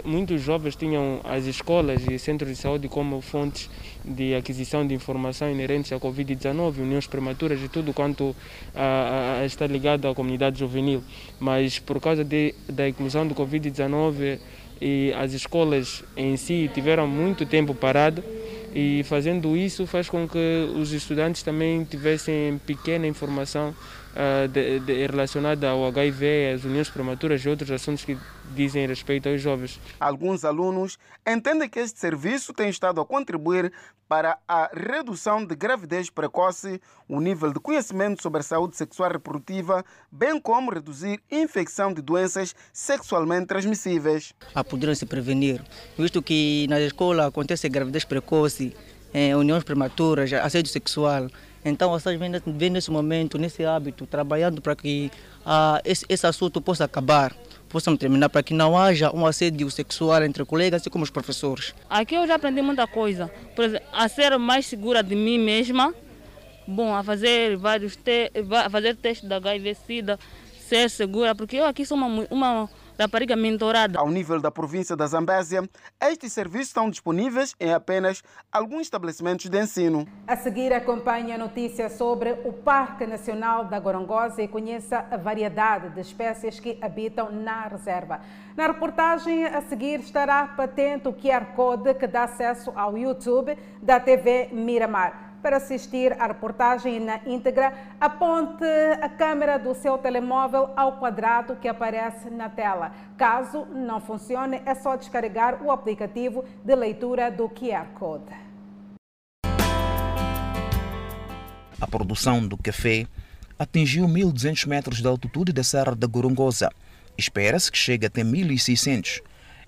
muitos jovens tinham as escolas e centros de saúde como fontes de aquisição de informação inerentes à Covid-19, uniões prematuras e tudo quanto a, a, está ligado à comunidade juvenil. Mas por causa de, da inclusão do Covid-19 e as escolas em si tiveram muito tempo parado, e fazendo isso faz com que os estudantes também tivessem pequena informação uh, de, de, relacionada ao HIV, às uniões prematuras e outros assuntos que dizem respeito aos jovens. Alguns alunos entendem que este serviço tem estado a contribuir para a redução de gravidez precoce, o nível de conhecimento sobre a saúde sexual reprodutiva, bem como reduzir infecção de doenças sexualmente transmissíveis. A poder se prevenir, visto que na escola acontece gravidez precoce, eh, uniões prematuras, assédio sexual. Então, vocês vêm nesse momento, nesse hábito, trabalhando para que ah, esse, esse assunto possa acabar possam terminar para que não haja um assédio sexual entre colegas e como os professores. Aqui eu já aprendi muita coisa, por exemplo, a ser mais segura de mim mesma, bom, a fazer vários te fazer testes da HIV-Sida, ser segura, porque eu aqui sou uma, uma rapariga mentorada. Ao nível da província da Zambésia, estes serviços estão disponíveis em apenas alguns estabelecimentos de ensino. A seguir, acompanhe a notícia sobre o Parque Nacional da Gorongosa e conheça a variedade de espécies que habitam na reserva. Na reportagem a seguir estará patente o QR Code que dá acesso ao YouTube da TV Miramar. Para assistir à reportagem na íntegra, aponte a câmera do seu telemóvel ao quadrado que aparece na tela. Caso não funcione, é só descarregar o aplicativo de leitura do QR Code. A produção do café atingiu 1.200 metros de altitude da Serra da Gorongosa. Espera-se que chegue até 1.600,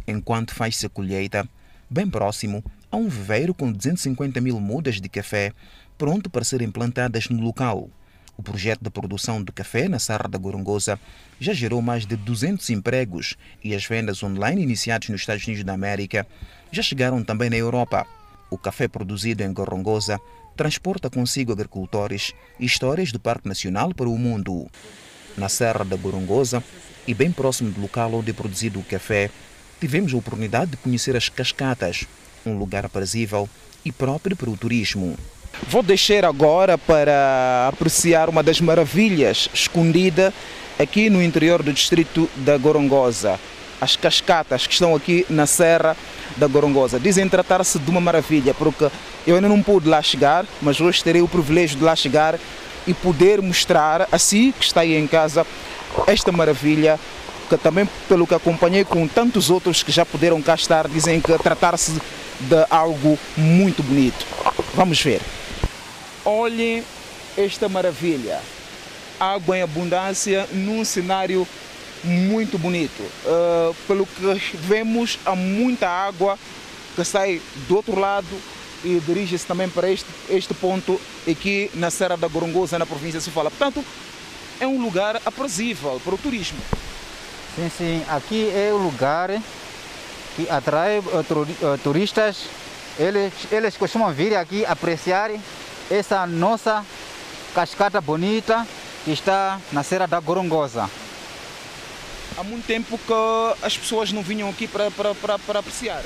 enquanto faz-se a colheita bem próximo a um viveiro com 250 mil mudas de café pronto para serem plantadas no local. O projeto de produção de café na Serra da Gorongosa já gerou mais de 200 empregos e as vendas online iniciadas nos Estados Unidos da América já chegaram também na Europa. O café produzido em Gorongosa transporta consigo agricultores e histórias do Parque Nacional para o mundo. Na Serra da Gorongosa e bem próximo do local onde é produzido o café, tivemos a oportunidade de conhecer as cascatas, um lugar aprazível e próprio para o turismo. Vou descer agora para apreciar uma das maravilhas escondida aqui no interior do distrito da Gorongosa. As cascatas que estão aqui na Serra da Gorongosa. Dizem tratar-se de uma maravilha, porque eu ainda não pude lá chegar, mas hoje terei o privilégio de lá chegar e poder mostrar, assim que está aí em casa, esta maravilha que também pelo que acompanhei com tantos outros que já puderam cá estar, dizem que tratar-se de algo muito bonito. Vamos ver. Olhem esta maravilha. Água em abundância num cenário muito bonito. Uh, pelo que vemos, há muita água que sai do outro lado e dirige-se também para este, este ponto aqui na Serra da Gorongosa, na província de Sofala. Portanto, é um lugar aprazível para o turismo. Sim, sim. Aqui é o lugar que atrai uh, turistas. Eles, eles costumam vir aqui apreciar essa nossa cascata bonita que está na Serra da Gorongosa. Há muito tempo que as pessoas não vinham aqui para, para, para, para apreciar.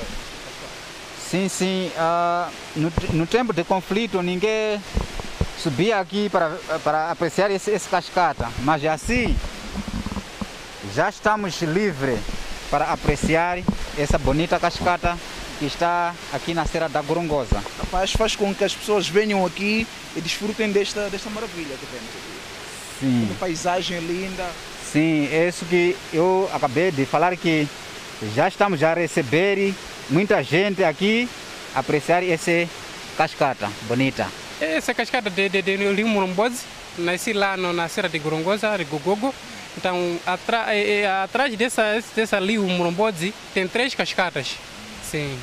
Sim, sim. Uh, no, no, tempo de conflito, ninguém subia aqui para, para apreciar esse, esse cascata. Mas assim, já estamos livres para apreciar essa bonita cascata que está aqui na Serra da Gorongosa. Rapaz, faz com que as pessoas venham aqui e desfrutem desta, desta maravilha que temos aqui. Sim. Uma paisagem linda. Sim, é isso que eu acabei de falar que já estamos a receber muita gente aqui apreciar essa cascata bonita. Essa cascata de, de, de Rio Moromboze, nasci lá no, na Serra de Gorongosa, de Gogogo. Então, atra, é, é, atrás dessa, dessa Rio Moromboze tem três cascatas. Sim.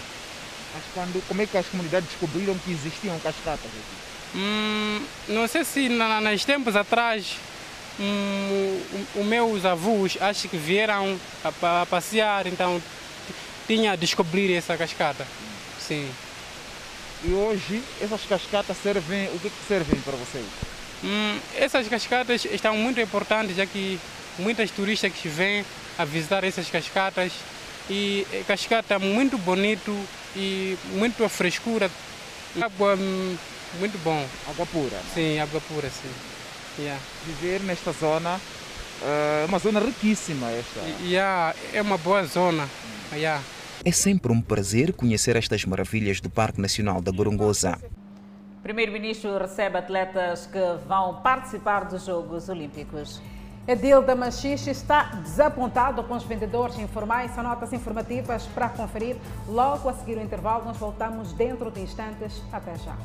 Mas quando, como é que as comunidades descobriram que existiam cascatas aqui? Hum, não sei se na, nos tempos atrás hum, os meus avós acho que vieram a, a, passear, então tinha a descobrir essa cascata. Sim. E hoje essas cascatas servem, o que, que servem para vocês? Hum, essas cascatas estão muito importantes, já que muitos turistas que vêm a visitar essas cascatas e cascata muito bonito e muito frescura. Água hum, muito bom. Água pura? Sim, água pura, sim. Yeah. Viver nesta zona é uma zona riquíssima esta. Yeah, é uma boa zona. Hum. Yeah. É sempre um prazer conhecer estas maravilhas do Parque Nacional da Gorongosa. Primeiro-Ministro recebe atletas que vão participar dos Jogos Olímpicos. Edilda Machixe está desapontado com os vendedores informais. São notas informativas para conferir. Logo a seguir o intervalo, nós voltamos dentro de instantes. Até já.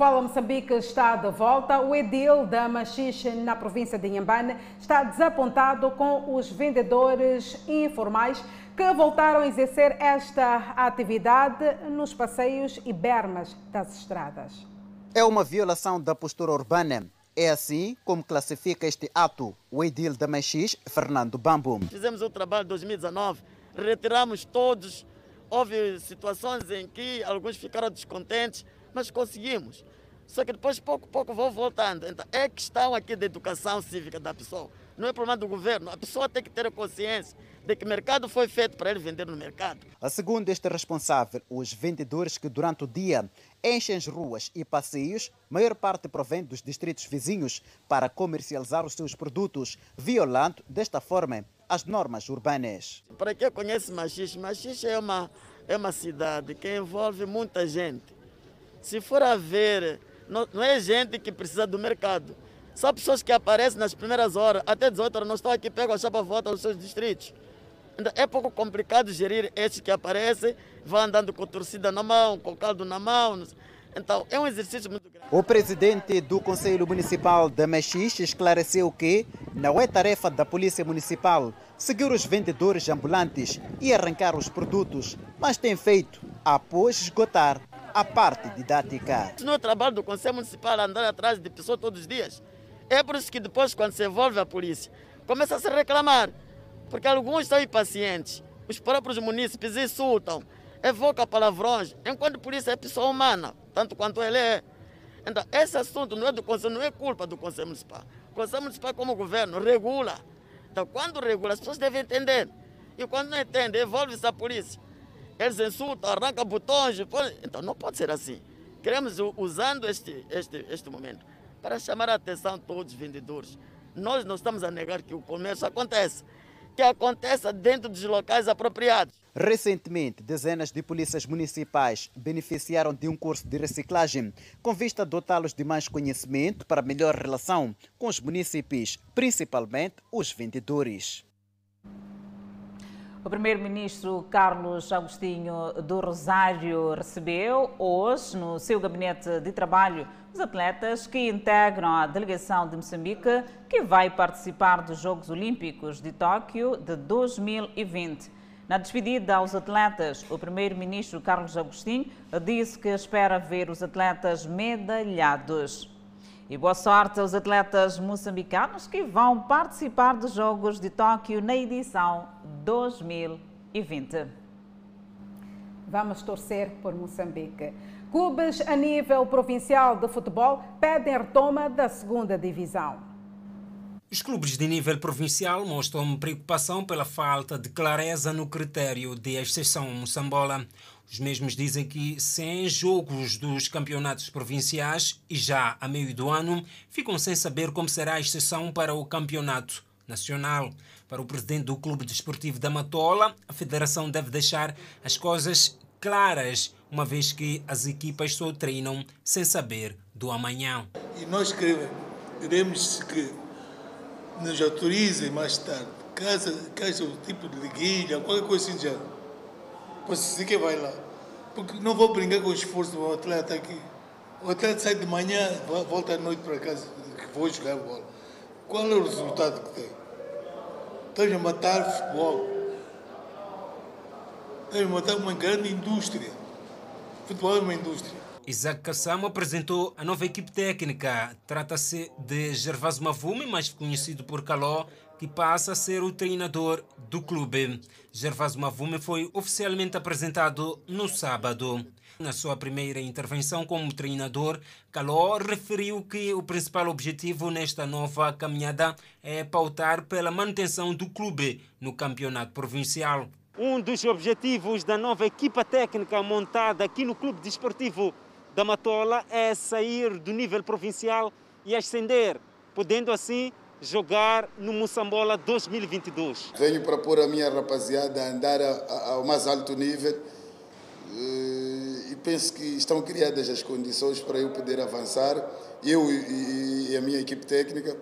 Fala Moçambique está de volta. O Edil da Machixe, na província de Inhambane, está desapontado com os vendedores informais que voltaram a exercer esta atividade nos passeios e bermas das estradas. É uma violação da postura urbana. É assim como classifica este ato o edil da Mexis, Fernando Bambo. Fizemos o trabalho de 2019, retiramos todos. Houve situações em que alguns ficaram descontentes, mas conseguimos. Só que depois, pouco a pouco, vou voltando. Então, é questão aqui da educação cívica da pessoa. Não é problema do governo. A pessoa tem que ter consciência de que o mercado foi feito para ele vender no mercado. Segundo este responsável, os vendedores que durante o dia enchem as ruas e passeios, maior parte provém dos distritos vizinhos para comercializar os seus produtos, violando desta forma as normas urbanas. Para quem conhece Machixe, Machixe é uma, é uma cidade que envolve muita gente. Se for a ver, não, não é gente que precisa do mercado. São pessoas que aparecem nas primeiras horas, até 18 horas, não estão aqui, pegam a chapa volta aos seus distritos. Então, é pouco complicado gerir estes que aparecem, vão andando com torcida na mão, com caldo na mão. Então, é um exercício muito grande. O presidente do Conselho Municipal de Mexixe esclareceu que não é tarefa da Polícia Municipal seguir os vendedores ambulantes e arrancar os produtos, mas tem feito após esgotar a parte didática. Não é trabalho do Conselho Municipal andar atrás de pessoas todos os dias. É por isso que depois, quando se envolve a polícia, começa a se reclamar, porque alguns são impacientes. Os próprios munícipes insultam, evocam palavrões, enquanto a polícia é pessoa humana, tanto quanto ele é. Então, esse assunto não é do Conselho, não é culpa do Conselho Municipal. O Conselho Municipal, como governo, regula. Então, quando regula, as pessoas devem entender. E quando não entendem, envolve-se a polícia. Eles insultam, arrancam botões. Então, não pode ser assim. Queremos, usando este, este, este momento, para chamar a atenção de todos os vendedores. Nós não estamos a negar que o comércio acontece, que aconteça dentro dos locais apropriados. Recentemente, dezenas de polícias municipais beneficiaram de um curso de reciclagem com vista a dotá-los de mais conhecimento para melhor relação com os municípios, principalmente os vendedores. O primeiro-ministro Carlos Agostinho do Rosário recebeu hoje, no seu gabinete de trabalho, os atletas que integram a delegação de Moçambique que vai participar dos Jogos Olímpicos de Tóquio de 2020. Na despedida aos atletas, o primeiro-ministro Carlos Agostinho disse que espera ver os atletas medalhados. E boa sorte aos atletas moçambicanos que vão participar dos Jogos de Tóquio na edição 2020. Vamos torcer por Moçambique. Clubes a nível provincial de futebol pedem retoma da segunda divisão. Os clubes de nível provincial mostram preocupação pela falta de clareza no critério de exceção moçambola. Os mesmos dizem que, sem jogos dos campeonatos provinciais e já a meio do ano, ficam sem saber como será a exceção para o campeonato nacional. Para o presidente do Clube Desportivo da Matola, a federação deve deixar as coisas claras, uma vez que as equipas só treinam sem saber do amanhã. E nós queremos que nos autorizem mais tarde, caso, caso o tipo de liguilha, qualquer coisa assim já você que vai lá. Porque não vou brincar com o esforço do atleta aqui. O atleta sai de manhã, volta à noite para casa, vou jogar bola. Qual é o resultado que tem? Estamos a matar futebol. Estamos a matar uma grande indústria. Futebol é uma indústria. Isaac Kassamo apresentou a nova equipe técnica. Trata-se de Gervásio Mavume, mais conhecido por Caló, que passa a ser o treinador do clube. Gervásio Mavume foi oficialmente apresentado no sábado. Na sua primeira intervenção como treinador, Caló referiu que o principal objetivo nesta nova caminhada é pautar pela manutenção do clube no campeonato provincial. Um dos objetivos da nova equipa técnica montada aqui no Clube Desportivo da Matola é sair do nível provincial e ascender, podendo assim jogar no Moçambola 2022. Venho para pôr a minha rapaziada a andar ao mais alto nível eh, e penso que estão criadas as condições para eu poder avançar, eu e a minha equipe técnica.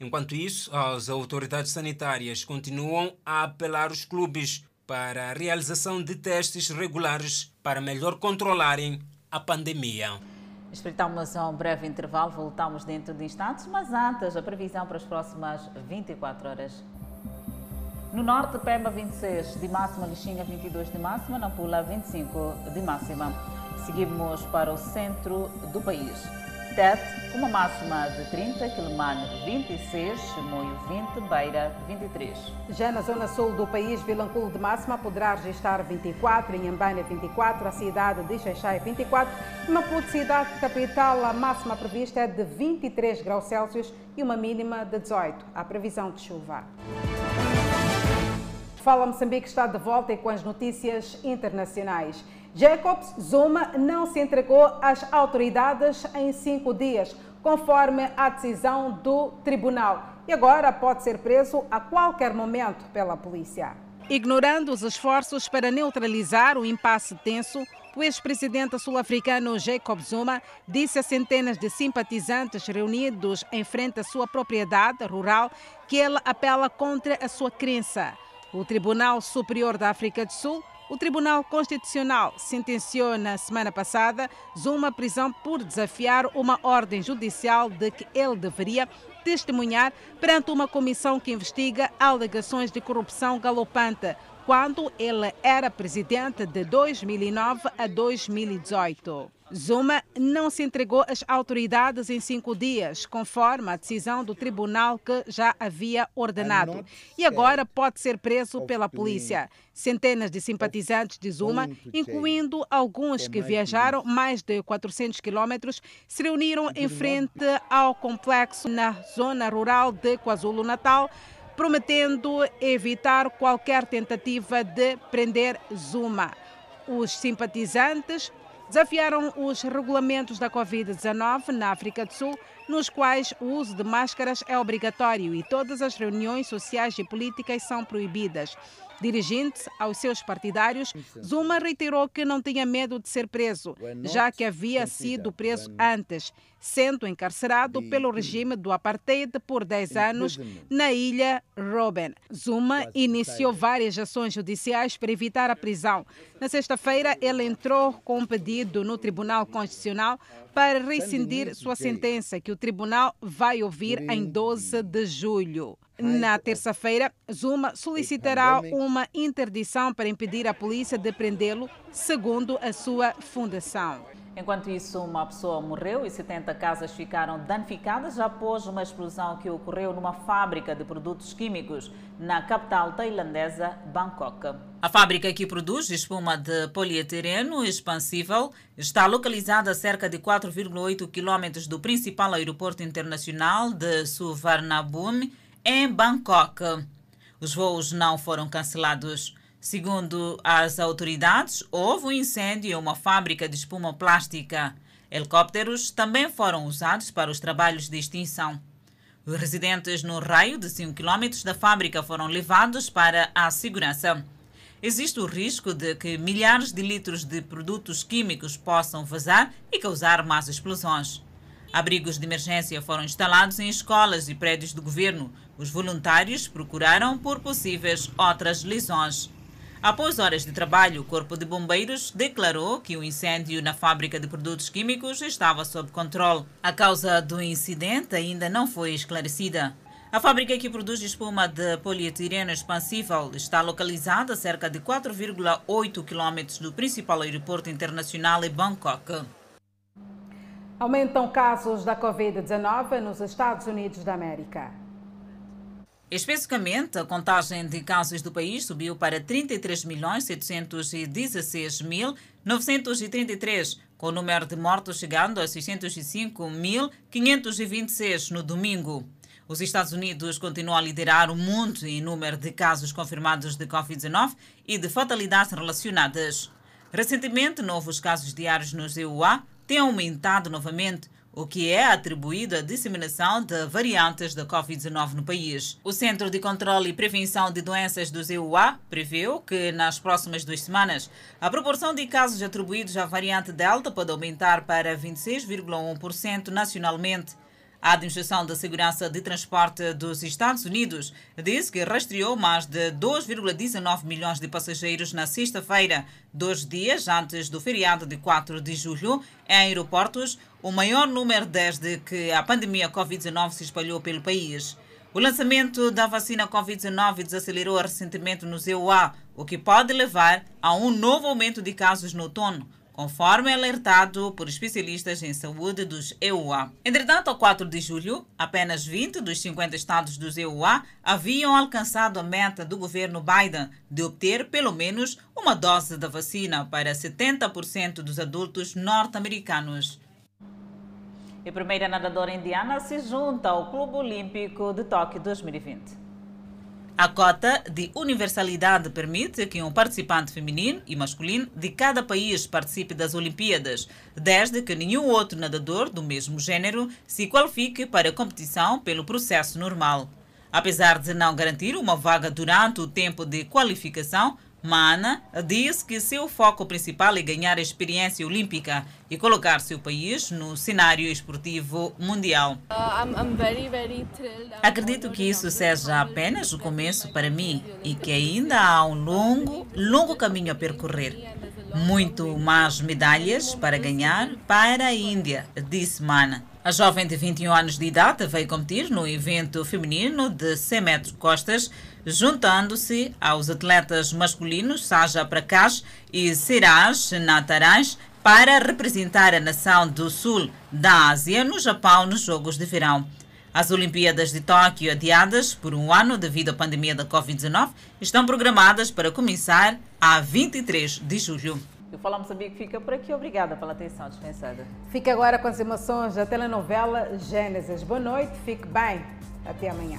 Enquanto isso, as autoridades sanitárias continuam a apelar os clubes para a realização de testes regulares para melhor controlarem a pandemia. Espreitamos a um breve intervalo, voltamos dentro de instantes, mas antes a previsão para as próximas 24 horas. No norte, Pemba 26 de máxima, Lixinga 22 de máxima, Nampula 25 de máxima. Seguimos para o centro do país. Uma máxima de 30, Quilomane 26, Chimoio 20, Beira 23. Já na zona sul do país, Vilanculo de máxima poderá registrar 24, Inhambane 24, a cidade de Xaixai 24, Maputo, cidade capital, a máxima prevista é de 23 graus Celsius e uma mínima de 18. A previsão de chuva. Fala Moçambique está de volta e com as notícias internacionais. Jacobs Zuma não se entregou às autoridades em cinco dias, conforme a decisão do tribunal, e agora pode ser preso a qualquer momento pela polícia. Ignorando os esforços para neutralizar o impasse tenso, o ex-presidente sul-africano Jacob Zuma disse a centenas de simpatizantes reunidos em frente à sua propriedade rural que ele apela contra a sua crença. o Tribunal Superior da África do Sul o Tribunal Constitucional sentenciou na semana passada Zuma prisão por desafiar uma ordem judicial de que ele deveria testemunhar perante uma comissão que investiga alegações de corrupção galopante quando ele era presidente de 2009 a 2018. Zuma não se entregou às autoridades em cinco dias, conforme a decisão do tribunal que já havia ordenado. E agora pode ser preso pela polícia. Centenas de simpatizantes de Zuma, incluindo alguns que viajaram mais de 400 quilômetros, se reuniram em frente ao complexo na zona rural de KwaZulu-Natal prometendo evitar qualquer tentativa de prender Zuma. Os simpatizantes desafiaram os regulamentos da Covid-19 na África do Sul, nos quais o uso de máscaras é obrigatório e todas as reuniões sociais e políticas são proibidas. Dirigindo-se aos seus partidários, Zuma reiterou que não tinha medo de ser preso, já que havia sido preso antes, sendo encarcerado pelo regime do apartheid por 10 anos na ilha Robben. Zuma iniciou várias ações judiciais para evitar a prisão. Na sexta-feira, ele entrou com um pedido no Tribunal Constitucional para rescindir sua sentença, que o tribunal vai ouvir em 12 de julho. Na terça-feira, Zuma solicitará uma interdição para impedir a polícia de prendê-lo, segundo a sua fundação. Enquanto isso, uma pessoa morreu e 70 casas ficaram danificadas após uma explosão que ocorreu numa fábrica de produtos químicos na capital tailandesa, Bangkok. A fábrica que produz espuma de polietileno expansível está localizada a cerca de 4,8 quilômetros do principal aeroporto internacional de Suvarnabhumi, em Bangkok. Os voos não foram cancelados. Segundo as autoridades, houve um incêndio em uma fábrica de espuma plástica. Helicópteros também foram usados para os trabalhos de extinção. Os residentes no raio de 5 km da fábrica foram levados para a segurança. Existe o risco de que milhares de litros de produtos químicos possam vazar e causar más explosões. Abrigos de emergência foram instalados em escolas e prédios do governo. Os voluntários procuraram por possíveis outras lesões. Após horas de trabalho, o Corpo de Bombeiros declarou que o incêndio na fábrica de produtos químicos estava sob controle. A causa do incidente ainda não foi esclarecida. A fábrica que produz espuma de polietileno expansível está localizada a cerca de 4,8 quilômetros do principal aeroporto internacional em Bangkok. Aumentam casos da Covid-19 nos Estados Unidos da América. Especificamente, a contagem de casos do país subiu para 33.716.933, com o número de mortos chegando a 605.526 no domingo. Os Estados Unidos continuam a liderar o mundo em número de casos confirmados de Covid-19 e de fatalidades relacionadas. Recentemente, novos casos diários nos EUA têm aumentado novamente, o que é atribuído à disseminação de variantes da Covid-19 no país. O Centro de Controle e Prevenção de Doenças dos EUA preveu que, nas próximas duas semanas, a proporção de casos atribuídos à variante Delta pode aumentar para 26,1% nacionalmente. A Administração da Segurança de Transporte dos Estados Unidos disse que rastreou mais de 2,19 milhões de passageiros na sexta-feira, dois dias antes do feriado de 4 de julho, em aeroportos, o maior número desde que a pandemia Covid-19 se espalhou pelo país. O lançamento da vacina Covid-19 desacelerou recentemente no EUA, o que pode levar a um novo aumento de casos no outono conforme alertado por especialistas em saúde dos EUA. Entretanto, ao 4 de julho, apenas 20 dos 50 estados dos EUA haviam alcançado a meta do governo Biden de obter pelo menos uma dose da vacina para 70% dos adultos norte-americanos. E a primeira nadadora indiana se junta ao Clube Olímpico de Tóquio 2020. A cota de universalidade permite que um participante feminino e masculino de cada país participe das Olimpíadas, desde que nenhum outro nadador do mesmo gênero se qualifique para a competição pelo processo normal. Apesar de não garantir uma vaga durante o tempo de qualificação, Mana disse que seu foco principal é ganhar a experiência olímpica e colocar seu país no cenário esportivo mundial. Acredito que isso seja apenas o começo para mim e que ainda há um longo, longo caminho a percorrer. Muito mais medalhas para ganhar para a Índia, disse Mana. A jovem de 21 anos de idade veio competir no evento feminino de 100 metros costas, juntando-se aos atletas masculinos Saja Prakash e Siraj Nataraj para representar a nação do sul da Ásia no Japão nos Jogos de Verão. As Olimpíadas de Tóquio, adiadas por um ano devido à pandemia da Covid-19, estão programadas para começar a 23 de julho. O Fala Moçambique fica por aqui. Obrigada pela atenção dispensada. Fica agora com as emoções da telenovela Gênesis. Boa noite, fique bem. Até amanhã.